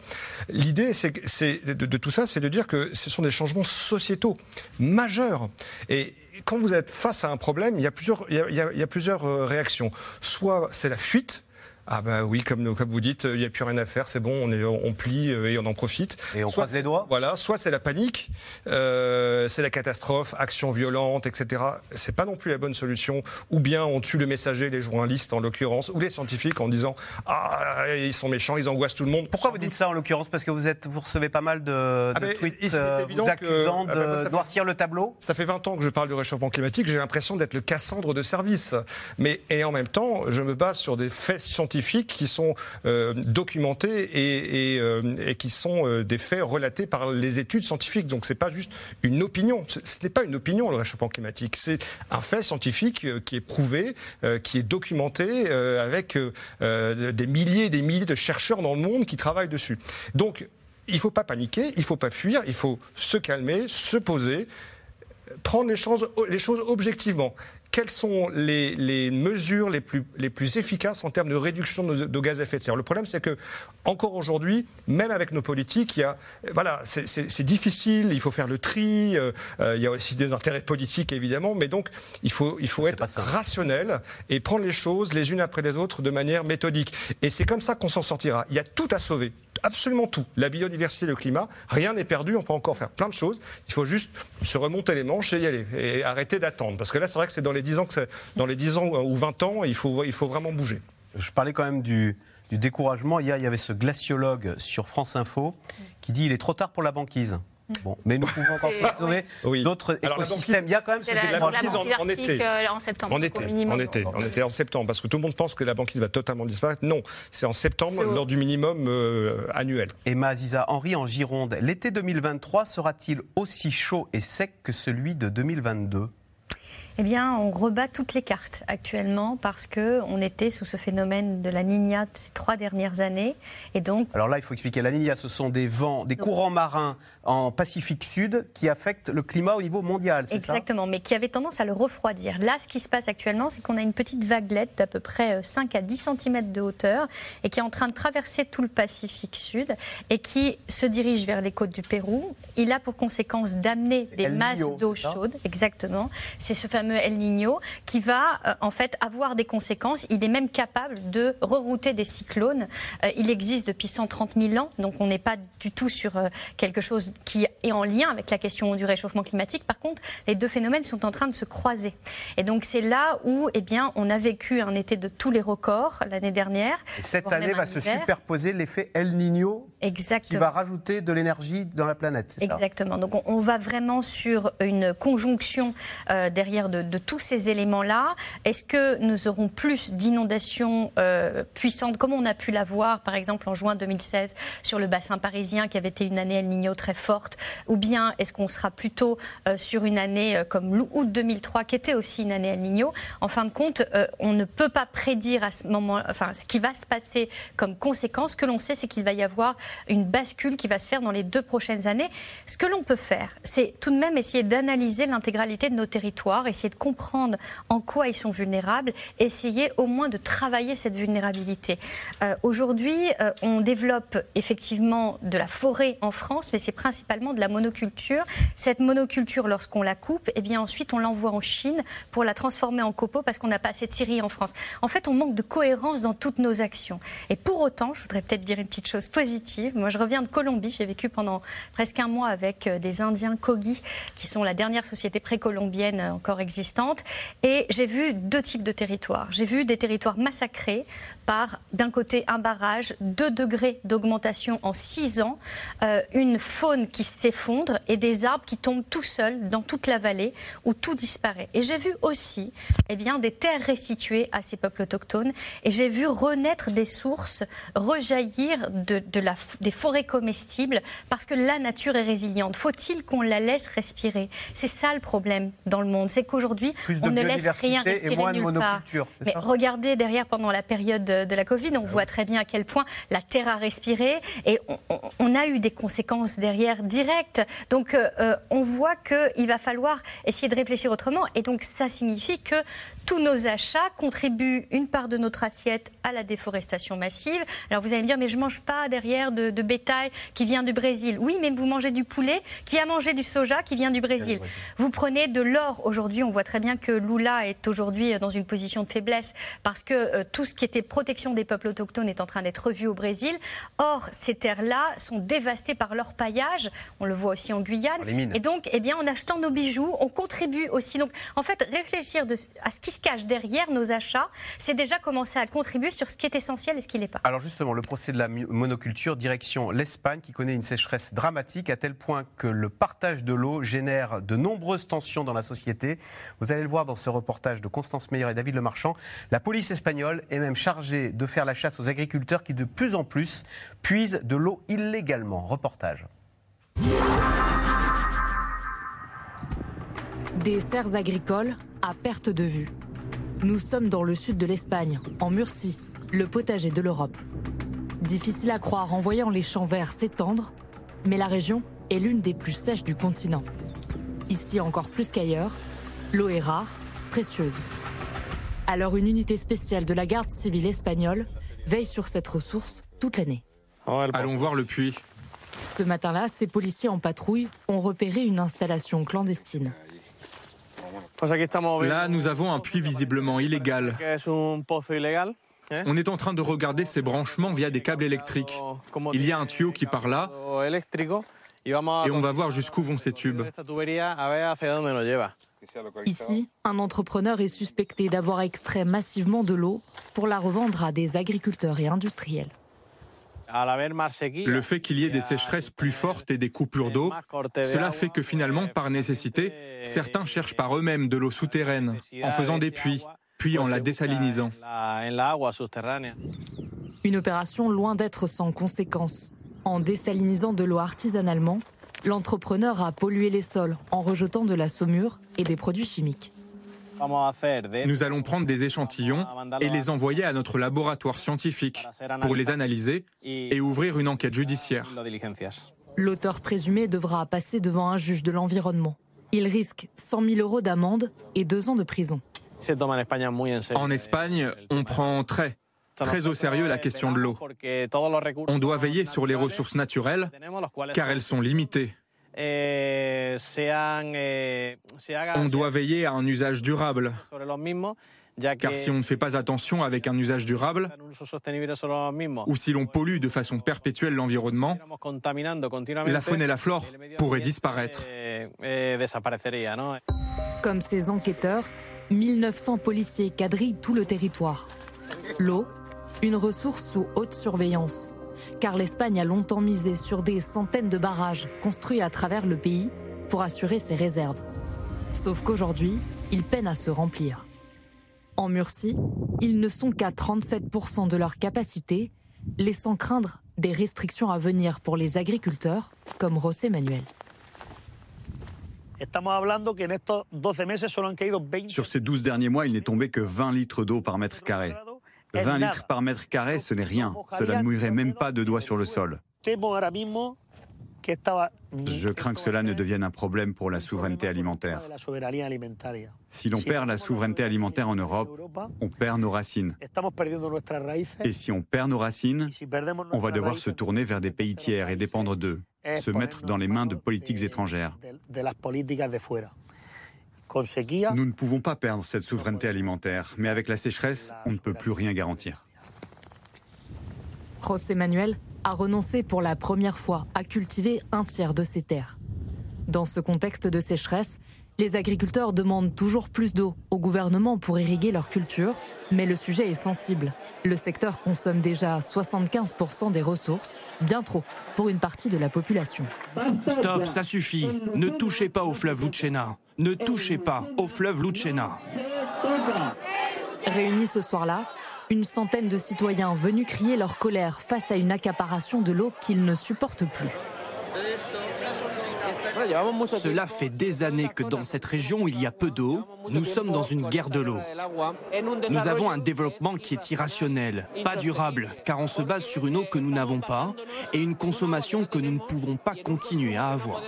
l'idée c'est, de, tout ça, c'est de dire que ce sont des changements sociétaux majeurs. Et quand vous êtes face à un problème, il y a plusieurs, réactions. Soit c'est la fuite, ah bah oui, comme, comme vous dites, il n'y a plus rien à faire, c'est bon, on, est, on plie euh, et on en profite. Et on croise les doigts Voilà, soit c'est la panique, euh, c'est la catastrophe, action violente, etc. C'est pas non plus la bonne solution. Ou bien on tue le messager, les journalistes en l'occurrence, ou les scientifiques en disant Ah, ils sont méchants, ils angoissent tout le monde. Pourquoi vous dites ça en l'occurrence? Parce que vous, êtes, vous recevez pas mal de, ah tweets euh, vous accusant ah de noircir le tableau Ça fait 20 ans que je parle du réchauffement climatique, j'ai l'impression d'être le Cassandre de service. Mais, et en même temps, je me base sur des faits scientifiques qui sont euh, documentés et, euh, et, qui sont euh, des faits relatés par les études scientifiques. Donc c'est pas juste une opinion. Ce, n'est pas une opinion le réchauffement climatique. C'est un fait scientifique qui est prouvé, qui est documenté avec des milliers et des milliers de chercheurs dans le monde qui travaillent dessus. Donc il ne faut pas paniquer, il ne faut pas fuir, il faut se calmer, se poser, prendre les choses objectivement quelles sont les, mesures les plus, les plus efficaces en termes de réduction de, gaz à effet de serre? Le problème, c'est que encore aujourd'hui, même avec nos politiques, il y a, voilà, c'est difficile, il faut faire le tri, euh, euh, il y a aussi des intérêts politiques évidemment, mais donc il faut, il faut être rationnel et prendre les choses les unes après les autres de manière méthodique. Et c'est comme ça qu'on s'en sortira. Il y a tout à sauver absolument tout. La biodiversité, le climat, rien n'est perdu, on peut encore faire plein de choses. Il faut juste se remonter les manches et y aller et arrêter d'attendre. Parce que là, c'est vrai que c'est dans les 10 ans, que dans les 10 ans ou 20 ans, il faut, il faut vraiment bouger. Je parlais quand même du, du découragement. Hier, il y avait ce glaciologue sur France Info qui dit il est trop tard pour la banquise. Bon, mais nous pouvons encore sauver d'autres écosystèmes. Il y a quand même ce banquise en, été. Euh, en septembre. En été, en été, en été, en septembre, parce que tout le monde pense que la banquise va totalement disparaître. Non, c'est en septembre, lors du minimum euh, annuel. Emma Aziza Henri en Gironde. L'été 2023 sera-t-il aussi chaud et sec que celui de 2022 eh bien, on rebat toutes les cartes actuellement parce que on était sous ce phénomène de la Niña ces trois dernières années, et donc. Alors là, il faut expliquer. La Niña, ce sont des vents, des courants marins en Pacifique Sud qui affectent le climat au niveau mondial, c'est ça? Exactement, mais qui avait tendance à le refroidir. Là, ce qui se passe actuellement, c'est qu'on a une petite vaguelette d'à peu près 5 euh, à 10 cm de hauteur et qui est en train de traverser tout le Pacifique Sud et qui se dirige vers les côtes du Pérou. Il a pour conséquence d'amener des masses d'eau chaude, exactement. C'est ce fameux El Niño qui va euh, en fait avoir des conséquences. Il est même capable de rerouter des cyclones. Euh, il existe depuis 130 000 ans, donc on n'est pas du tout sur quelque chose qui est en lien avec la question du réchauffement climatique. Par contre, les deux phénomènes sont en train de se croiser. Et donc c'est là où eh bien, on a vécu un été de tous les records l'année dernière. Et cette année va se superposer l'effet El Niño Exactement. qui va rajouter de l'énergie dans la planète. Exactement. Donc on, va vraiment sur une conjonction euh, derrière de, tous ces éléments-là. Est-ce que nous aurons plus d'inondations euh, puissantes comme on a pu l'avoir par exemple en juin 2016 sur le bassin parisien qui avait été une année El Niño très forte Ou bien est-ce qu'on sera plutôt euh, sur une année euh, comme l'août 2003, qui était aussi une année El Niño? En fin de compte, euh, on ne peut pas prédire à ce moment, enfin, ce qui va se passer comme conséquence. Ce que l'on sait, c'est qu'il va y avoir une bascule qui va se faire dans les deux prochaines années. Ce que l'on peut faire, c'est tout de même essayer d'analyser l'intégralité de nos territoires, essayer de comprendre en quoi ils sont vulnérables, essayer au moins de travailler cette vulnérabilité. Aujourd'hui, on développe effectivement de la forêt en France, mais c'est principalement de la monoculture. Cette monoculture, lorsqu'on la coupe, eh bien ensuite on l'envoie en Chine pour la transformer en copeaux parce qu'on n'a pas assez de scierie en France. En fait, on manque de cohérence dans toutes nos actions. Et pour autant, je voudrais peut-être dire une petite chose positive. Moi, je reviens de Colombie. J'ai vécu pendant presque un mois avec euh, des Indiens Kogi, qui sont la dernière société précolombienne euh, encore existante. Et j'ai vu deux types de territoires. J'ai vu des territoires massacrés par, d'un côté, un barrage, deux degrés d'augmentation en six ans, euh, une faune qui s'effondre et des arbres qui tombent tout seuls dans toute la vallée où tout disparaît. Et j'ai vu aussi eh bien, des terres restituées à ces peuples autochtones et j'ai vu renaître des sources, rejaillir de, la, des forêts comestibles parce que la nature est résiliente. Faut-il qu'on la laisse respirer? C'est ça le problème dans le monde, c'est qu'aujourd'hui on ne laisse rien respirer et moins nulle de part. Mais regardez derrière pendant la période de, la Covid, on ah voit très bien à quel point la terre a respiré et on a eu des conséquences derrière directes. Donc euh, euh, on voit qu'il va falloir essayer de réfléchir autrement. Et donc ça signifie que tous nos achats contribuent une part de notre assiette à la déforestation massive. Alors vous allez me dire, mais je ne mange pas derrière de, bétail qui vient du Brésil. Oui, mais vous mangez du poulet qui a mangé du soja qui vient du Brésil. Vous prenez de l'or aujourd'hui. On voit très bien que Lula est aujourd'hui dans une position de faiblesse parce que euh, tout ce qui était protection des peuples autochtones est en train d'être revu au Brésil. Or, ces terres-là sont dévastées par leur paillage. On le voit aussi en Guyane. Et donc, eh bien, en achetant nos bijoux, on contribue aussi. Donc, en fait, réfléchir à ce qui se cache derrière nos achats, c'est déjà commencer à contribuer sur ce qui est essentiel et ce qui n'est pas. Alors justement, le procès de la monoculture, direction l'Espagne, qui connaît une sécheresse dramatique à tel point que le partage de l'eau génère de nombreuses tensions dans la société. Vous allez le voir dans ce reportage de Constance Meyer et David Lemarchand. La police espagnole est même chargée de faire la chasse aux agriculteurs qui de plus en plus puisent de l'eau illégalement. Reportage. Des serres agricoles à perte de vue. Nous sommes dans le sud de l'Espagne, en Murcie, le potager de l'Europe. Difficile à croire en voyant les champs verts s'étendre, mais la région est l'une des plus sèches du continent. Ici encore plus qu'ailleurs, l'eau est rare, précieuse. Alors une unité spéciale de la garde civile espagnole veille sur cette ressource toute l'année. Allons voir le puits. Ce matin-là, ces policiers en patrouille ont repéré une installation clandestine. Là, nous avons un puits visiblement illégal. On est en train de regarder ces branchements via des câbles électriques. Il y a un tuyau qui part là et on va voir jusqu'où vont ces tubes. Ici, un entrepreneur est suspecté d'avoir extrait massivement de l'eau pour la revendre à des agriculteurs et industriels. Le fait qu'il y ait des sécheresses plus fortes et des coupures d'eau, cela fait que finalement, par nécessité, certains cherchent par eux-mêmes de l'eau souterraine, en faisant des puits, puis en la désalinisant. Une opération loin d'être sans conséquences. En désalinisant de l'eau artisanalement, l'entrepreneur a pollué les sols en rejetant de la saumure et des produits chimiques. Nous allons prendre des échantillons et les envoyer à notre laboratoire scientifique pour les analyser et ouvrir une enquête judiciaire. L'auteur présumé devra passer devant un juge de l'environnement. Il risque 100 000 euros d'amende et deux ans de prison. En Espagne, on prend très, très au sérieux la question de l'eau. On doit veiller sur les ressources naturelles car elles sont limitées. On doit veiller à un usage durable. Car si on ne fait pas attention avec un usage durable, ou si l'on pollue de façon perpétuelle l'environnement, la faune et la flore pourraient disparaître. Comme ces enquêteurs, 1900 policiers quadrillent tout le territoire. L'eau, une ressource sous haute surveillance. Car l'Espagne a longtemps misé sur des centaines de barrages construits à travers le pays pour assurer ses réserves. Sauf qu'aujourd'hui, ils peinent à se remplir. En Murcie, ils ne sont qu'à 37% de leur capacité, laissant craindre des restrictions à venir pour les agriculteurs, comme José Manuel. Sur ces 12 derniers mois, il n'est tombé que 20 litres d'eau par mètre carré. 20 litres par mètre carré, ce n'est rien. Cela ne mouillerait même pas de doigts sur le sol. Je crains que cela ne devienne un problème pour la souveraineté alimentaire. Si l'on perd la souveraineté alimentaire en Europe, on perd nos racines. Et si on perd nos racines, on va devoir se tourner vers des pays tiers et dépendre d'eux, se mettre dans les mains de politiques étrangères. Nous ne pouvons pas perdre cette souveraineté alimentaire, mais avec la sécheresse, on ne peut plus rien garantir. José Manuel a renoncé pour la première fois à cultiver un tiers de ses terres. Dans ce contexte de sécheresse, les agriculteurs demandent toujours plus d'eau au gouvernement pour irriguer leur culture, mais le sujet est sensible. Le secteur consomme déjà 75% des ressources, bien trop pour une partie de la population. Stop, ça suffit. Ne touchez pas au fleuve Lucena. Ne touchez pas au fleuve Lucena. Réunis ce soir-là, une centaine de citoyens venus crier leur colère face à une accaparation de l'eau qu'ils ne supportent plus. Cela fait des années que dans cette région il y a peu d'eau. Nous sommes dans une guerre de l'eau. Nous avons un développement qui est irrationnel, pas durable, car on se base sur une eau que nous n'avons pas et une consommation que nous ne pouvons pas continuer à avoir.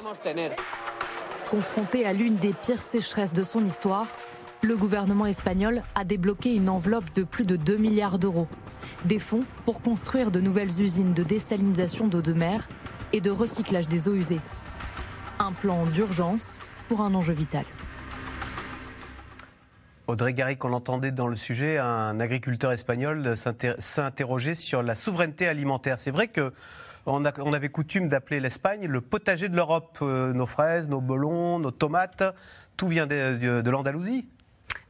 Confronté à l'une des pires sécheresses de son histoire, le gouvernement espagnol a débloqué une enveloppe de plus de 2 milliards d'euros. Des fonds pour construire de nouvelles usines de désalinisation d'eau de mer et de recyclage des eaux usées. Un plan d'urgence pour un enjeu vital. Audrey Garrick, on entendait dans le sujet un agriculteur espagnol s'interroger sur la souveraineté alimentaire. C'est vrai que on, avait coutume d'appeler l'Espagne le potager de l'Europe. Euh, nos fraises, nos melons, nos tomates, tout vient de l'Andalousie.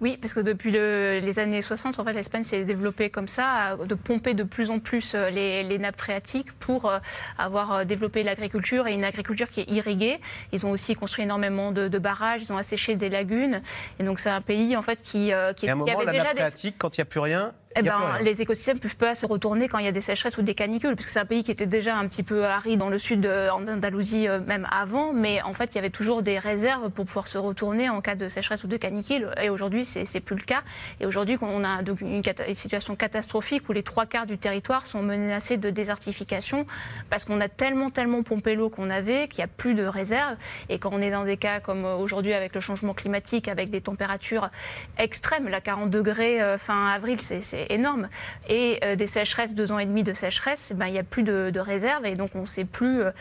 Oui, parce que depuis les années 60, en fait, l'Espagne s'est développée comme ça, de pomper de plus en plus euh, les, nappes phréatiques pour euh, avoir euh, développé l'agriculture et une agriculture qui est irriguée. Ils ont aussi construit énormément de, barrages, ils ont asséché des lagunes. Et donc c'est un pays en fait qui, qui, et à un moment, la nappe phréatique, quand il n'y a plus rien, eh ben, les écosystèmes ne peuvent pas se retourner quand il y a des sécheresses ou des canicules, parce que c'est un pays qui était déjà un petit peu aride dans le sud, en Andalousie euh, même avant, mais en fait il y avait toujours des réserves pour pouvoir se retourner en cas de sécheresse ou de canicule. Et aujourd'hui c'est plus le cas. Et aujourd'hui on a une, une, situation catastrophique où les trois quarts du territoire sont menacés de désertification parce qu'on a tellement tellement pompé l'eau qu'on avait qu'il n'y a plus de réserves. Et quand on est dans des cas comme aujourd'hui avec le changement climatique, avec des températures extrêmes, la 40 degrés euh, fin avril, c'est énorme. Et euh, des sécheresses, deux ans et demi de sécheresse, eh ben, il n'y a plus de, réserve et donc on ne sait plus euh,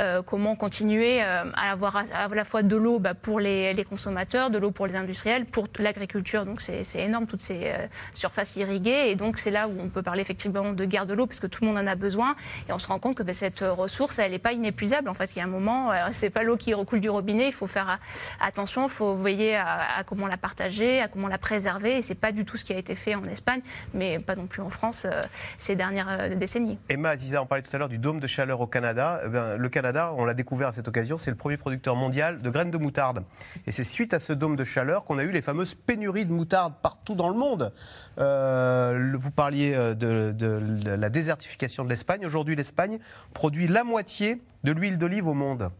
euh, comment continuer à avoir à, la fois de l'eau bah, pour les, consommateurs, de l'eau pour les industriels, pour l'agriculture. Donc c'est énorme toutes ces surfaces irriguées et donc c'est là où on peut parler effectivement de guerre de l'eau parce que tout le monde en a besoin et on se rend compte que bah, cette ressource elle n'est pas inépuisable. En fait, il y a un moment, c'est pas l'eau qui recoule du robinet. Il faut faire attention, il faut veiller à, à, comment la partager, à comment la préserver et c'est pas du tout ce qui a été fait en Espagne mais pas non plus en France euh, ces dernières euh, décennies. Emma Aziza, on parlait tout à l'heure du dôme de chaleur au Canada. Eh le Canada, on l'a découvert à cette occasion, c'est le premier producteur mondial de graines de moutarde. Et c'est suite à ce dôme de chaleur qu'on a eu les fameuses pénuries de moutarde partout dans le monde. Euh, vous parliez de, la désertification de l'Espagne. Aujourd'hui, l'Espagne produit la moitié de l'huile d'olive au monde.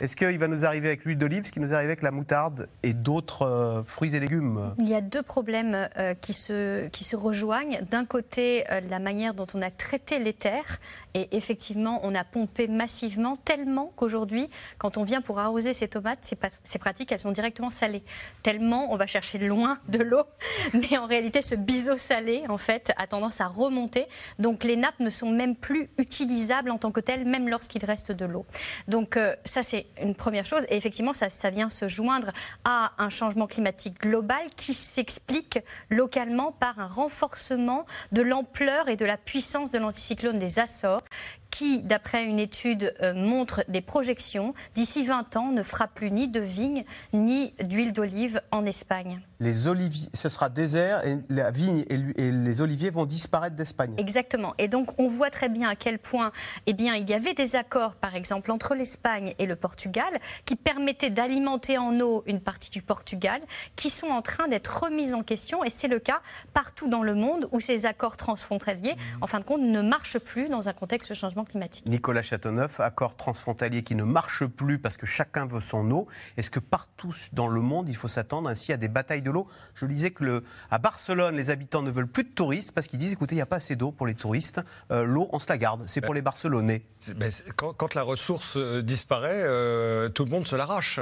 Est-ce qu'il va nous arriver avec l'huile d'olive, ce qui nous arrive avec la moutarde et d'autres euh, fruits et légumes? Il y a deux problèmes euh, qui, se, qui se rejoignent. D'un côté, euh, la manière dont on a traité les terres. Et effectivement, on a pompé massivement, tellement qu'aujourd'hui, quand on vient pour arroser ces tomates, c'est pratique, elles sont directement salées. Tellement on va chercher loin de l'eau. Mais en réalité, ce biseau salé, en fait, a tendance à remonter. Donc les nappes ne sont même plus utilisables en tant que telles, même lorsqu'il reste de l'eau. Donc ça, c'est une première chose. Et effectivement, ça, vient se joindre à un changement climatique global qui s'explique localement par un renforcement de l'ampleur et de la puissance de l'anticyclone des Açores qui, d'après une étude, euh, montre des projections, d'ici 20 ans, ne fera plus ni de vignes ni d'huile d'olive en Espagne. Les oliviers, ce sera désert et la vigne et les oliviers vont disparaître d'Espagne. Exactement. Et donc, on voit très bien à quel point eh bien, il y avait des accords, par exemple, entre l'Espagne et le Portugal, qui permettaient d'alimenter en eau une partie du Portugal, qui sont en train d'être remis en question. Et c'est le cas partout dans le monde où ces accords transfrontaliers, en fin de compte, ne marchent plus dans un contexte de changement climatique. Nicolas Châteauneuf, accord transfrontalier qui ne marche plus parce que chacun veut son eau. Est-ce que partout dans le monde, il faut s'attendre ainsi à des batailles de l'eau? Je disais que le, à Barcelone, les habitants ne veulent plus de touristes parce qu'ils disent écoutez, il n'y a pas assez d'eau pour les touristes. Euh, l'eau, on se la garde. C'est pour ben, les Barcelonais. Ben, quand, la ressource euh, disparaît, euh, tout le monde se l'arrache.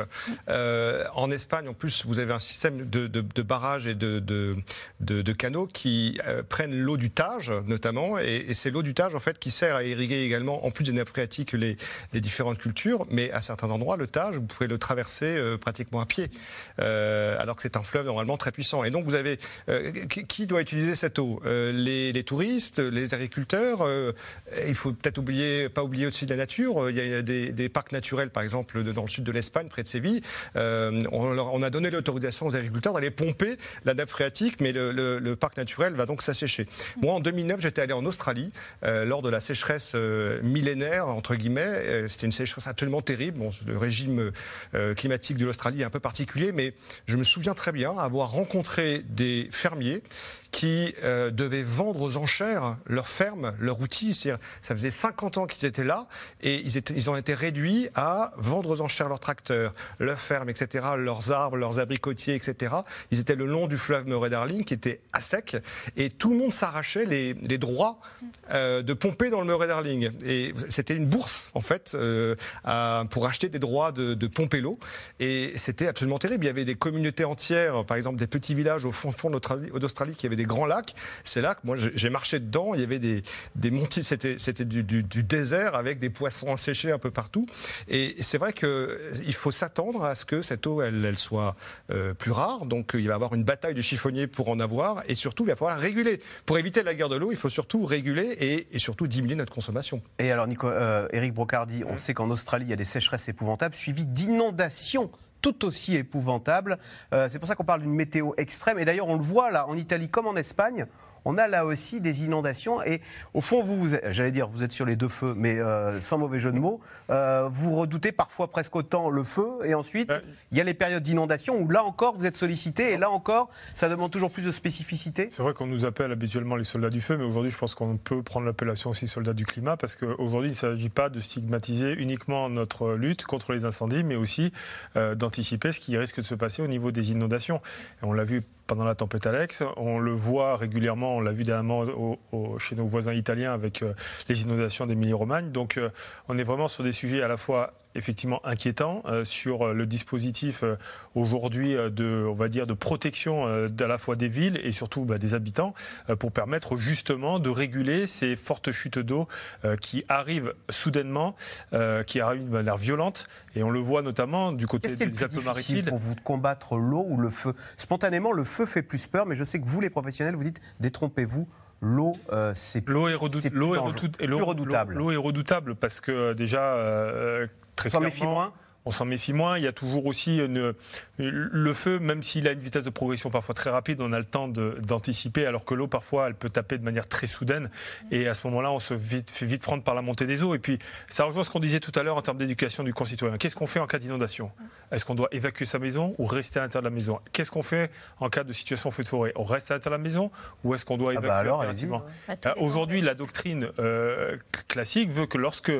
en Espagne, en plus, vous avez un système de, barrages et de, de, canaux qui prennent l'eau du Tage, notamment, et, et c'est l'eau du Tage en fait qui sert à irriguer également, en plus des nappes phréatiques, les, différentes cultures. Mais à certains endroits, le Tage, vous pouvez le traverser euh, pratiquement à pied, euh, alors que c'est un fleuve normalement très puissant. Et donc, vous avez euh, qui doit utiliser cette eau? Les, touristes, les agriculteurs. il faut peut-être pas oublier aussi la nature. Il y a des, parcs naturels, par exemple, dans le sud de l'Espagne, près de Séville. On, a donné l'autorisation aux agriculteurs d'aller pomper la nappe phréatique, mais le parc naturel va donc s'assécher. Moi, en 2009, j'étais allé en Australie lors de la sécheresse euh, millénaire, entre guillemets. Euh, c'était une sécheresse absolument terrible. Le régime euh, climatique de l'Australie est un peu particulier, mais je me souviens très bien avoir rencontré des fermiers qui euh, devaient vendre aux enchères leurs fermes, leurs outils. Ça faisait 50 ans qu'ils étaient là et ils, étaient, ont été réduits à vendre aux enchères leurs tracteurs, leurs fermes, etc., leurs arbres, leurs abricotiers, etc. Ils étaient le long du fleuve Murray-Darling qui était à sec et tout le monde s'arrachait les, droits euh, de pomper dans le Murray-Darling. Et c'était une bourse, en fait, euh, pour acheter des droits de, de pomper l'eau. Et c'était absolument terrible. Il y avait des communautés entières, par exemple des petits villages au fond, fond d'Australie qui avaient des grands lacs. Là que moi j'ai marché dedans. Il y avait des, des montées, c'était, c'était du, désert avec des poissons asséchés un peu partout. Et c'est vrai qu'il faut s'attendre à ce que cette eau elle, elle soit euh, plus rare. Donc il va y avoir une bataille de chiffonniers pour en avoir. Et surtout, il va falloir réguler. Pour éviter la guerre de l'eau, il faut surtout réguler et, surtout diminuer notre consommation. Et alors, Nico, euh, Eric Brocardi, on sait qu'en Australie, il y a des sécheresses épouvantables suivies d'inondations tout aussi épouvantable. Euh, c'est pour ça qu'on parle d'une météo extrême. Et d'ailleurs, on le voit là, en Italie comme en Espagne, on a là aussi des inondations. Et au fond, vous, j'allais dire, vous êtes sur les deux feux, mais euh, sans mauvais jeu de mots, euh, vous redoutez parfois presque autant le feu. Et ensuite, il y a les périodes d'inondation où là encore, vous êtes sollicité. Et là encore, ça demande toujours plus de spécificité. C'est vrai qu'on nous appelle habituellement les soldats du feu, mais aujourd'hui, je pense qu'on peut prendre l'appellation aussi soldats du climat, parce qu'aujourd'hui, il ne s'agit pas de stigmatiser uniquement notre lutte contre les incendies, mais aussi euh, d'anticiper ce qui risque de se passer au niveau des inondations. Et on l'a vu pendant la tempête Alex. On le voit régulièrement, on l'a vu dernièrement chez nos voisins italiens avec euh, les inondations d'Émilie-Romagne. Donc euh, on est vraiment sur des sujets à la fois effectivement inquiétant euh, sur euh, le dispositif euh, aujourd'hui de, on va dire, de protection à la fois des villes et surtout bah, des habitants pour permettre justement de réguler ces fortes chutes d'eau qui arrivent soudainement, qui arrivent de manière violente et on le voit notamment du côté des Alpes-Maritimes. pour vous combattre l'eau ou le feu? Spontanément, le feu fait plus peur, mais je sais que vous, les professionnels, vous dites détrompez-vous l'eau, c'est l'eau est, redoutable. L'eau est redoutable parce que déjà très on s'en méfie moins. On s'en méfie moins. Il y a toujours aussi une, Le feu, même s'il a une vitesse de progression parfois très rapide, on a le temps d'anticiper, alors que l'eau, parfois, elle peut taper de manière très soudaine. Et à ce moment-là, on se fait vite prendre par la montée des eaux. Et puis, ça rejoint ce qu'on disait tout à l'heure en termes d'éducation du concitoyen. Qu'est-ce qu'on fait en cas d'inondation? Est-ce qu'on doit évacuer sa maison ou rester à l'intérieur de la maison? Qu'est-ce qu'on fait en cas de situation feu de forêt? On reste à l'intérieur de la maison ou est-ce qu'on doit évacuer ah bah alors, bah, Aujourd'hui, la doctrine euh, classique veut que lorsque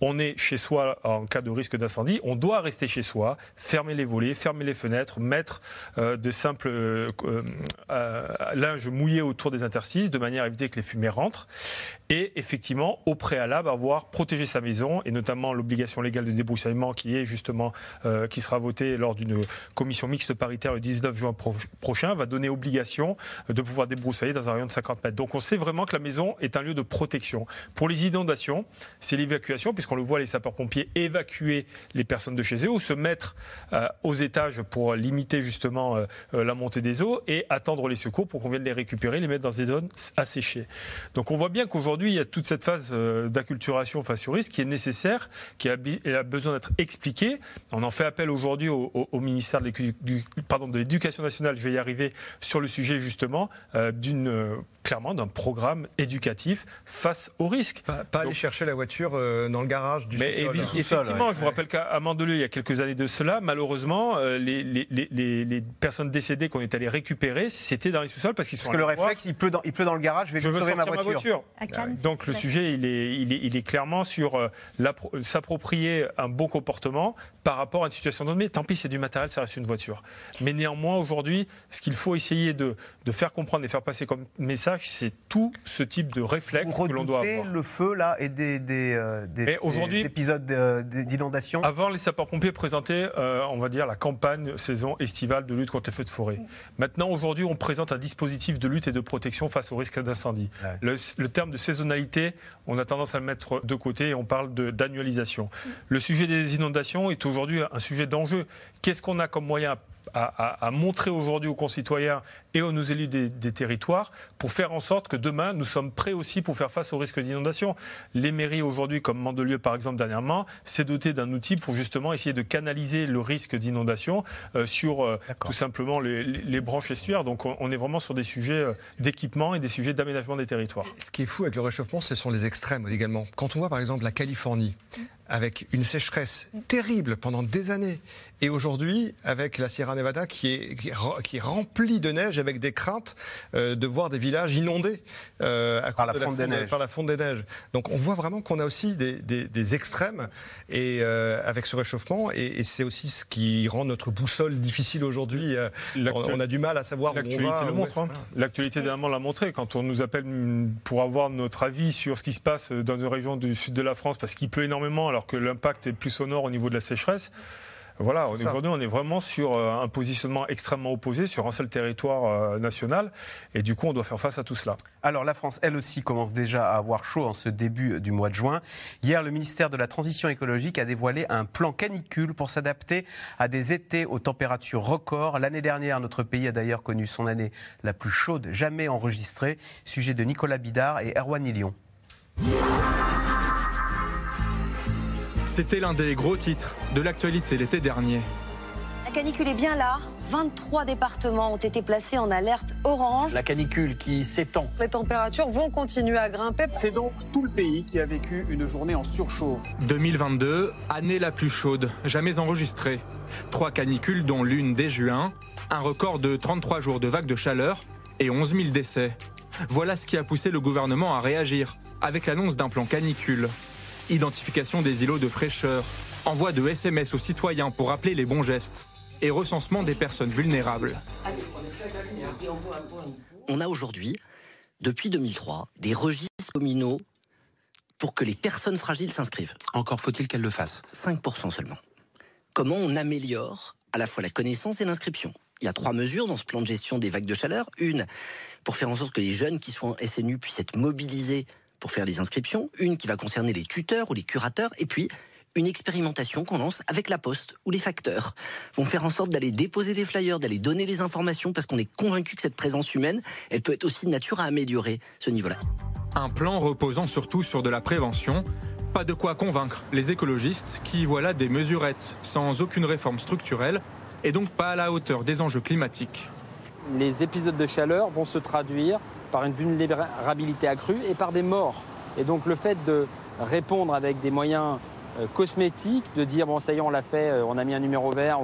on est chez soi en cas de risque d'incendie, on doit rester chez soi, fermer les volets, fermer les fenêtres, mettre euh, de simples euh, euh, linges mouillés autour des interstices de manière à éviter que les fumées rentrent. Et effectivement, au préalable, avoir protégé sa maison et notamment l'obligation légale de débroussaillement qui est justement qui sera votée lors d'une commission mixte paritaire le 19 juin prochain va donner obligation de pouvoir débroussailler dans un rayon de 50 mètres. Donc on sait vraiment que la maison est un lieu de protection. Pour les inondations, c'est l'évacuation puisque qu'on le voit les sapeurs-pompiers évacuer les personnes de chez eux ou se mettre euh, aux étages pour limiter justement euh, euh, la montée des eaux et attendre les secours pour qu'on vienne les récupérer, les mettre dans des zones asséchées. Donc on voit bien qu'aujourd'hui, il y a toute cette phase d'acculturation face au risque qui est nécessaire, qui a, besoin d'être expliquée. On en fait appel aujourd'hui au, ministère de l'Éducation nationale, je vais y arriver, sur le sujet justement d'une clairement d'un programme éducatif face au risque. Pas, aller chercher la voiture dans le garage mais Effectivement, je vous rappelle qu'à Mandelieu, il y a quelques années de cela, malheureusement, euh, les, les, personnes décédées qu'on est allé récupérer, c'était dans les sous-sols parce qu'ils sont. Parce que le réflexe, il pleut, dans, il pleut dans le garage, je vais je sauver ma voiture. Donc le sujet, il est, il est, il est clairement sur euh, s'approprier un bon comportement par rapport à une situation donnée. Tant pis, c'est du matériel, ça reste une voiture. Mais néanmoins, aujourd'hui, ce qu'il faut essayer de, de, faire comprendre et faire passer comme message, c'est tout ce type de réflexe que l'on doit avoir. le feu là et des, des, euh, des épisodes d'inondation Avant, les sapeurs-pompiers présentaient, euh, on va dire, la campagne saison estivale de lutte contre les feux de forêt. Maintenant, aujourd'hui, on présente un dispositif de lutte et de protection face au risque d'incendie. Le, terme de saisonnalité, on a tendance à le mettre de côté et on parle d'annualisation. Le sujet des inondations est aujourd'hui un sujet d'enjeu. Qu'est-ce qu'on a comme moyen à, montrer aujourd'hui aux concitoyens et aux nos élus des, territoires pour faire en sorte que demain, nous sommes prêts aussi pour faire face au risque d'inondation? Les mairies aujourd'hui, comme Mandelieu par exemple dernièrement, s'est doté d'un outil pour justement essayer de canaliser le risque d'inondation euh, sur euh, tout simplement les, branches estuaires. Donc on, est vraiment sur des sujets euh, d'équipement et des sujets d'aménagement des territoires. Ce qui est fou avec le réchauffement, ce sont les extrêmes également. Quand on voit par exemple la Californie, avec une sécheresse terrible pendant des années. Et aujourd'hui, avec la Sierra Nevada qui est, qui est, remplie de neige, avec des craintes euh, de voir des villages inondés euh, par, la fonte des neiges. par la fonte des neiges. Donc on voit vraiment qu'on a aussi des, des, extrêmes et, euh, avec ce réchauffement. Et, c'est aussi ce qui rend notre boussole difficile aujourd'hui. On, a du mal à savoir où on va. Le montre. Hein. L'actualité dernièrement l'a montré. Quand on nous appelle pour avoir notre avis sur ce qui se passe dans une région du sud de la France, parce qu'il pleut énormément, alors que l'impact est plus au nord au niveau de la sécheresse. Voilà, aujourd'hui, on est vraiment sur euh, un positionnement extrêmement opposé sur un seul territoire euh, national. Et du coup, on doit faire face à tout cela. Alors, la France, elle aussi, commence déjà à avoir chaud en ce début du mois de juin. Hier, le ministère de la Transition écologique a dévoilé un plan canicule pour s'adapter à des étés aux températures records. L'année dernière, notre pays a d'ailleurs connu son année la plus chaude jamais enregistrée. Sujet de Nicolas Bidard et Erwan Ilion. C'était l'un des gros titres de l'actualité l'été dernier. La canicule est bien là. 23 départements ont été placés en alerte orange. La canicule qui s'étend. Les températures vont continuer à grimper. C'est donc tout le pays qui a vécu une journée en surchauffe. 2022, année la plus chaude jamais enregistrée. Trois canicules dont l'une dès juin, un record de 33 jours de vagues de chaleur et 11 000 décès. Voilà ce qui a poussé le gouvernement à réagir avec l'annonce d'un plan canicule identification des îlots de fraîcheur, envoi de SMS aux citoyens pour rappeler les bons gestes et recensement des personnes vulnérables. On a aujourd'hui, depuis 2003, des registres communaux pour que les personnes fragiles s'inscrivent. Encore faut-il qu'elles le fassent 5% seulement. Comment on améliore à la fois la connaissance et l'inscription? Il y a trois mesures dans ce plan de gestion des vagues de chaleur. Une, pour faire en sorte que les jeunes qui sont en SNU puissent être mobilisés pour faire les inscriptions, une qui va concerner les tuteurs ou les curateurs, et puis une expérimentation qu'on lance avec la poste où les facteurs vont faire en sorte d'aller déposer des flyers, d'aller donner les informations parce qu'on est convaincu que cette présence humaine, elle peut être aussi de nature à améliorer ce niveau-là. Un plan reposant surtout sur de la prévention. Pas de quoi convaincre les écologistes qui voient là des mesurettes sans aucune réforme structurelle et donc pas à la hauteur des enjeux climatiques. Les épisodes de chaleur vont se traduire par une vulnérabilité accrue et par des morts. Et donc le fait de répondre avec des moyens euh, cosmétiques, de dire bon ça y est on l'a fait, euh, on a mis un numéro vert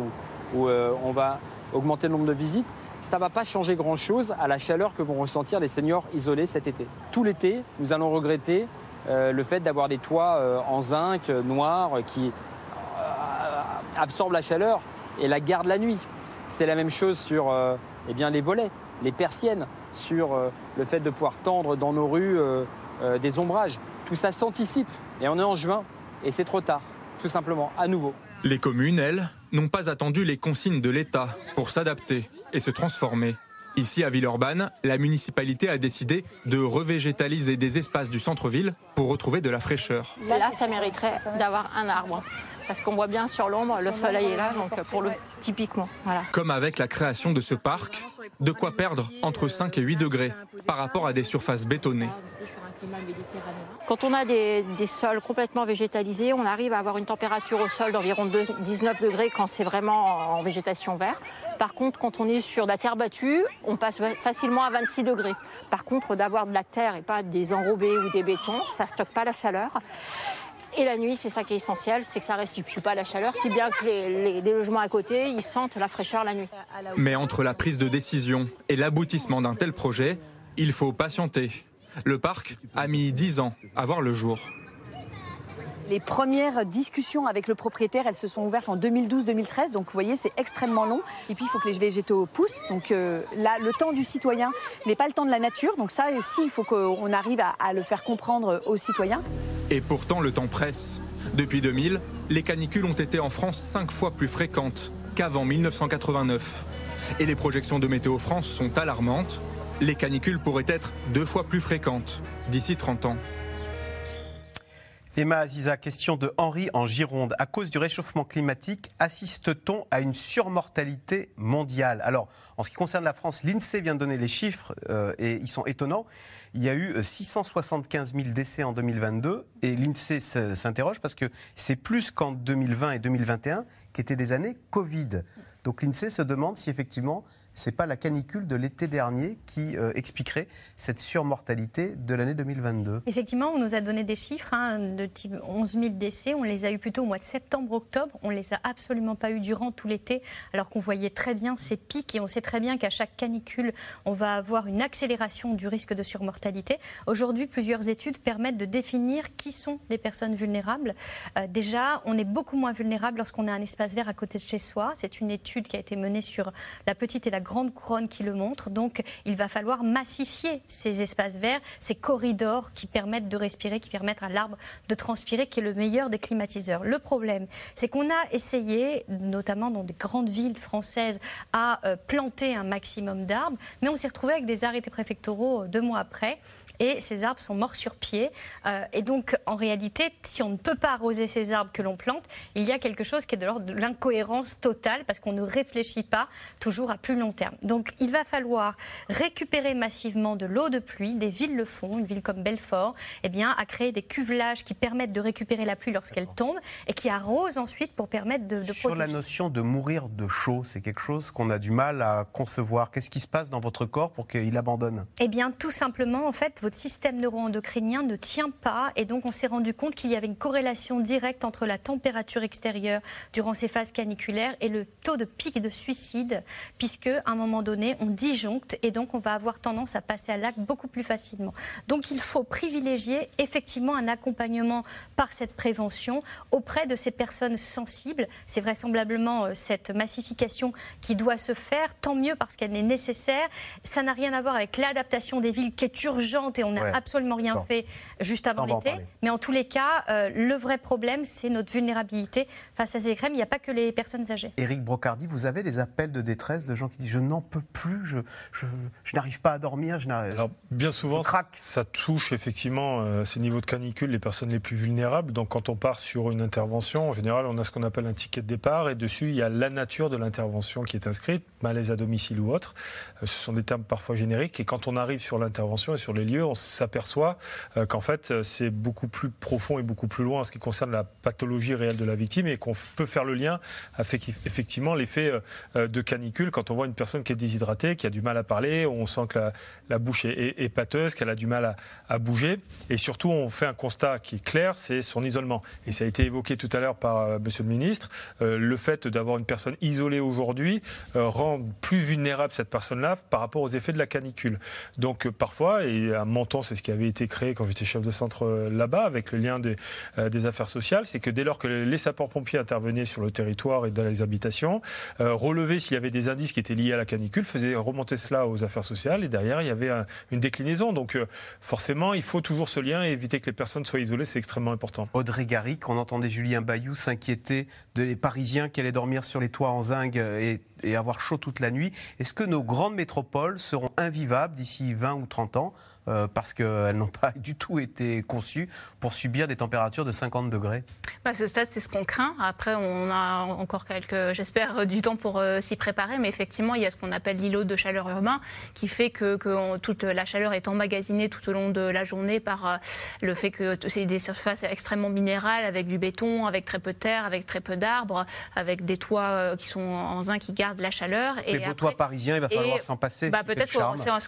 ou, euh, on va augmenter le nombre de visites, ça ne va pas changer grand-chose à la chaleur que vont ressentir les seniors isolés cet été. Tout l'été, nous allons regretter le fait d'avoir des toits en zinc, noirs, qui absorbent la chaleur et la gardent la nuit. C'est la même chose sur eh bien, les volets, les persiennes, sur le fait de pouvoir tendre dans nos rues des ombrages. Tout ça s'anticipe et on est en juin et c'est trop tard, tout simplement, à nouveau. Les communes, elles, n'ont pas attendu les consignes de l'État pour s'adapter et se transformer. Ici, à Villeurbanne, la municipalité a décidé de revégétaliser des espaces du centre-ville pour retrouver de la fraîcheur. Là, ça mériterait d'avoir un arbre. Parce qu'on voit bien sur l'ombre, le soleil est là, donc pour le typiquement. Voilà. Comme avec la création de ce parc, de quoi perdre entre 5 et 8 degrés par rapport à des surfaces bétonnées. Quand on a des, sols complètement végétalisés, on arrive à avoir une température au sol d'environ 19 degrés quand c'est vraiment en végétation verte. Par contre, quand on est sur de la terre battue, on passe facilement à 26 degrés. Par contre, d'avoir de la terre et pas des enrobés ou des bétons, ça stocke pas la chaleur. Et la nuit, c'est ça qui est essentiel, c'est que ça restitue pas la chaleur, si bien que les, les, logements à côté, ils sentent la fraîcheur la nuit. Mais entre la prise de décision et l'aboutissement d'un tel projet, il faut patienter. Le parc a mis 10 ans à voir le jour. Les premières discussions avec le propriétaire, elles se sont ouvertes en 2012-2013. Donc vous voyez, c'est extrêmement long. Et puis il faut que les végétaux poussent. Donc euh, là, le temps du citoyen n'est pas le temps de la nature. Donc ça aussi, il faut qu'on arrive à, à le faire comprendre aux citoyens. Et pourtant, le temps presse. Depuis 2000, les canicules ont été en France cinq fois plus fréquentes qu'avant 1989. Et les projections de Météo France sont alarmantes les canicules pourraient être deux fois plus fréquentes d'ici 30 ans. Emma Aziza, question de Henri en Gironde. À cause du réchauffement climatique, assiste-t-on à une surmortalité mondiale? Alors, en ce qui concerne la France, l'INSEE vient de donner les chiffres euh, et ils sont étonnants. Il y a eu 675 000 décès en 2022 et l'INSEE s'interroge parce que c'est plus qu'en 2020 et 2021 qui étaient des années Covid. Donc l'INSEE se demande si effectivement c'est pas la canicule de l'été dernier qui euh, expliquerait cette surmortalité de l'année 2022. Effectivement, on nous a donné des chiffres hein, de type 11 000 décès. On les a eu plutôt au mois de septembre-octobre. On les a absolument pas eu durant tout l'été, alors qu'on voyait très bien ces pics et on sait très bien qu'à chaque canicule, on va avoir une accélération du risque de surmortalité. Aujourd'hui, plusieurs études permettent de définir qui sont les personnes vulnérables. Euh, déjà, on est beaucoup moins vulnérable lorsqu'on a un espace vert à côté de chez soi. C'est une étude qui a été menée sur la petite et la grande couronne qui le montre. Donc, il va falloir massifier ces espaces verts, ces corridors qui permettent de respirer, qui permettent à l'arbre de transpirer, qui est le meilleur des climatiseurs. Le problème, c'est qu'on a essayé, notamment dans des grandes villes françaises, à euh, planter un maximum d'arbres, mais on s'est retrouvé avec des arrêtés préfectoraux euh, deux mois après, et ces arbres sont morts sur pied. Euh, et donc, en réalité, si on ne peut pas arroser ces arbres que l'on plante, il y a quelque chose qui est de l'ordre de l'incohérence totale, parce qu'on ne réfléchit pas toujours à plus long terme. Donc il va falloir récupérer massivement de l'eau de pluie. Des villes le font, une ville comme Belfort, eh bien, a créé des cuvelages qui permettent de récupérer la pluie lorsqu'elle tombe et qui arrosent ensuite pour permettre de, de Sur la notion de mourir de chaud, c'est quelque chose qu'on a du mal à concevoir. Qu'est-ce qui se passe dans votre corps pour qu'il abandonne? Eh bien, tout simplement, en fait, votre système neuro-endocrinien ne tient pas et donc on s'est rendu compte qu'il y avait une corrélation directe entre la température extérieure durant ces phases caniculaires et le taux de pic de suicide, puisque un moment donné, on disjoncte et donc on va avoir tendance à passer à l'acte beaucoup plus facilement. Donc il faut privilégier effectivement un accompagnement par cette prévention auprès de ces personnes sensibles. C'est vraisemblablement euh, cette massification qui doit se faire, tant mieux parce qu'elle est nécessaire. Ça n'a rien à voir avec l'adaptation des villes qui est urgente et on n'a absolument rien fait juste avant l'été. Mais en tous les cas, euh, le vrai problème, c'est notre vulnérabilité face à ces crèmes. Il n'y a pas que les personnes âgées. Éric Brocardi, vous avez des appels de détresse de gens qui disent je n'en peux plus, je, je, n'arrive pas à dormir. Je Alors, bien souvent, ça touche effectivement euh, ces niveaux de canicule les personnes les plus vulnérables. Donc, quand on part sur une intervention, en général, on a ce qu'on appelle un ticket de départ et dessus, il y a la nature de l'intervention qui est inscrite, malaise à domicile ou autre. Euh, ce sont des termes parfois génériques. Et quand on arrive sur l'intervention et sur les lieux, on s'aperçoit euh, qu'en fait, c'est beaucoup plus profond et beaucoup plus loin en ce qui concerne la pathologie réelle de la victime et qu'on peut faire le lien avec effectivement l'effet de canicule quand on voit une personne qui est déshydratée, qui a du mal à parler, on sent que la, bouche est, pâteuse, qu'elle a du mal à, bouger. Et surtout, on fait un constat qui est clair, c'est son isolement. Et ça a été évoqué tout à l'heure par euh, Monsieur le Ministre. Euh, le fait d'avoir une personne isolée aujourd'hui euh, rend plus vulnérable cette personne-là par rapport aux effets de la canicule. Donc parfois, et à Menton, c'est ce qui avait été créé quand j'étais chef de centre là-bas, avec le lien des, des affaires sociales, c'est que dès lors que les sapeurs-pompiers intervenaient sur le territoire et dans les habitations, relever s'il y avait des indices qui étaient liés à la canicule, faisait remonter cela aux affaires sociales et derrière il y avait une déclinaison. Donc euh, forcément, il faut toujours ce lien et éviter que les personnes soient isolées, c'est extrêmement important. Audrey Garrick, on entendait Julien Bayou s'inquiéter des Parisiens qui allaient dormir sur les toits en zinc et, et avoir chaud toute la nuit. Est-ce que nos grandes métropoles seront invivables d'ici 20 ou 30 ans? Euh, parce qu'elles n'ont pas du tout été conçues pour subir des températures de 50 degrés bah, À ce stade, c'est ce qu'on craint. Après, on a encore quelques, j'espère, du temps pour euh, s'y préparer. Mais effectivement, il y a ce qu'on appelle l'îlot de chaleur urbain qui fait que, toute la chaleur est emmagasinée tout au long de la journée par euh, le fait que c'est des surfaces extrêmement minérales avec du béton, avec très peu de terre, avec très peu d'arbres, avec des toits qui sont en zinc qui gardent la chaleur. Les beaux toits parisiens, il va falloir s'en passer. Bah, Peut-être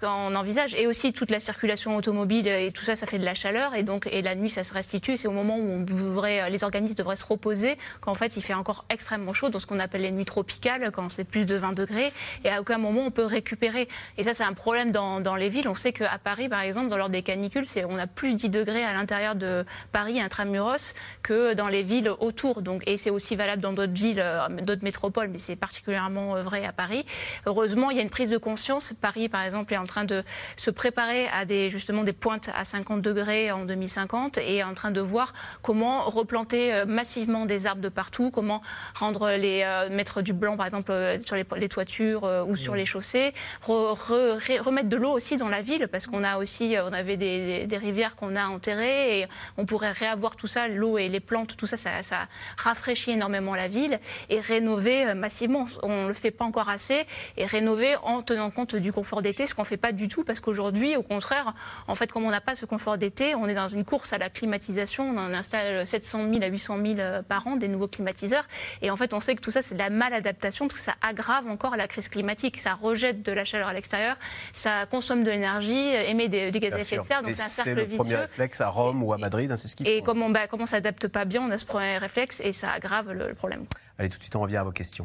qu'on envisage. Et aussi toute la circulation automobile et tout ça, ça fait de la chaleur et donc et la nuit ça se restitue. C'est au moment où on devrait, les organismes devraient se reposer qu'en fait il fait encore extrêmement chaud dans ce qu'on appelle les nuits tropicales quand c'est plus de 20 degrés et à aucun moment on peut récupérer. Et ça c'est un problème dans, dans, les villes. On sait qu'à Paris par exemple dans l'heure des canicules, c'est on a plus 10 degrés à l'intérieur de Paris intramuros que dans les villes autour. Donc et c'est aussi valable dans d'autres villes, euh, d'autres métropoles, mais c'est particulièrement euh, vrai à Paris. Heureusement il y a une prise de conscience. Paris par exemple est en train de se préparer à des justement des pointes à 50 degrés en 2050 et en train de voir comment replanter euh, massivement des arbres de partout, comment rendre les euh, mettre du blanc par exemple euh, sur les, toitures ou sur les chaussées, remettre de l'eau aussi dans la ville parce qu'on a aussi on avait des, rivières qu'on a enterrées et on pourrait réavoir tout ça, l'eau et les plantes, tout ça, ça, ça rafraîchit énormément la ville et rénover massivement. On ne le fait pas encore assez et rénover en tenant compte du confort d'été, ce qu'on fait pas du tout parce qu'aujourd'hui, au contraire, en fait, comme on n'a pas ce confort d'été, on est dans une course à la climatisation. On en installe 700 000 à 800 000 euh, par an, des nouveaux climatiseurs. Et en fait, on sait que tout ça, c'est de la maladaptation parce que ça aggrave encore la crise climatique. Ça rejette de la chaleur à l'extérieur, ça consomme de l'énergie, émet des, gaz à effet de serre. Donc c'est un cercle vicieux. C'est le premier réflexe à Rome ou à Madrid, hein, c'est ce qui Et comme on bah, ne s'adapte pas bien, on a ce premier réflexe et ça aggrave le problème. Allez, tout de suite, on revient à vos questions.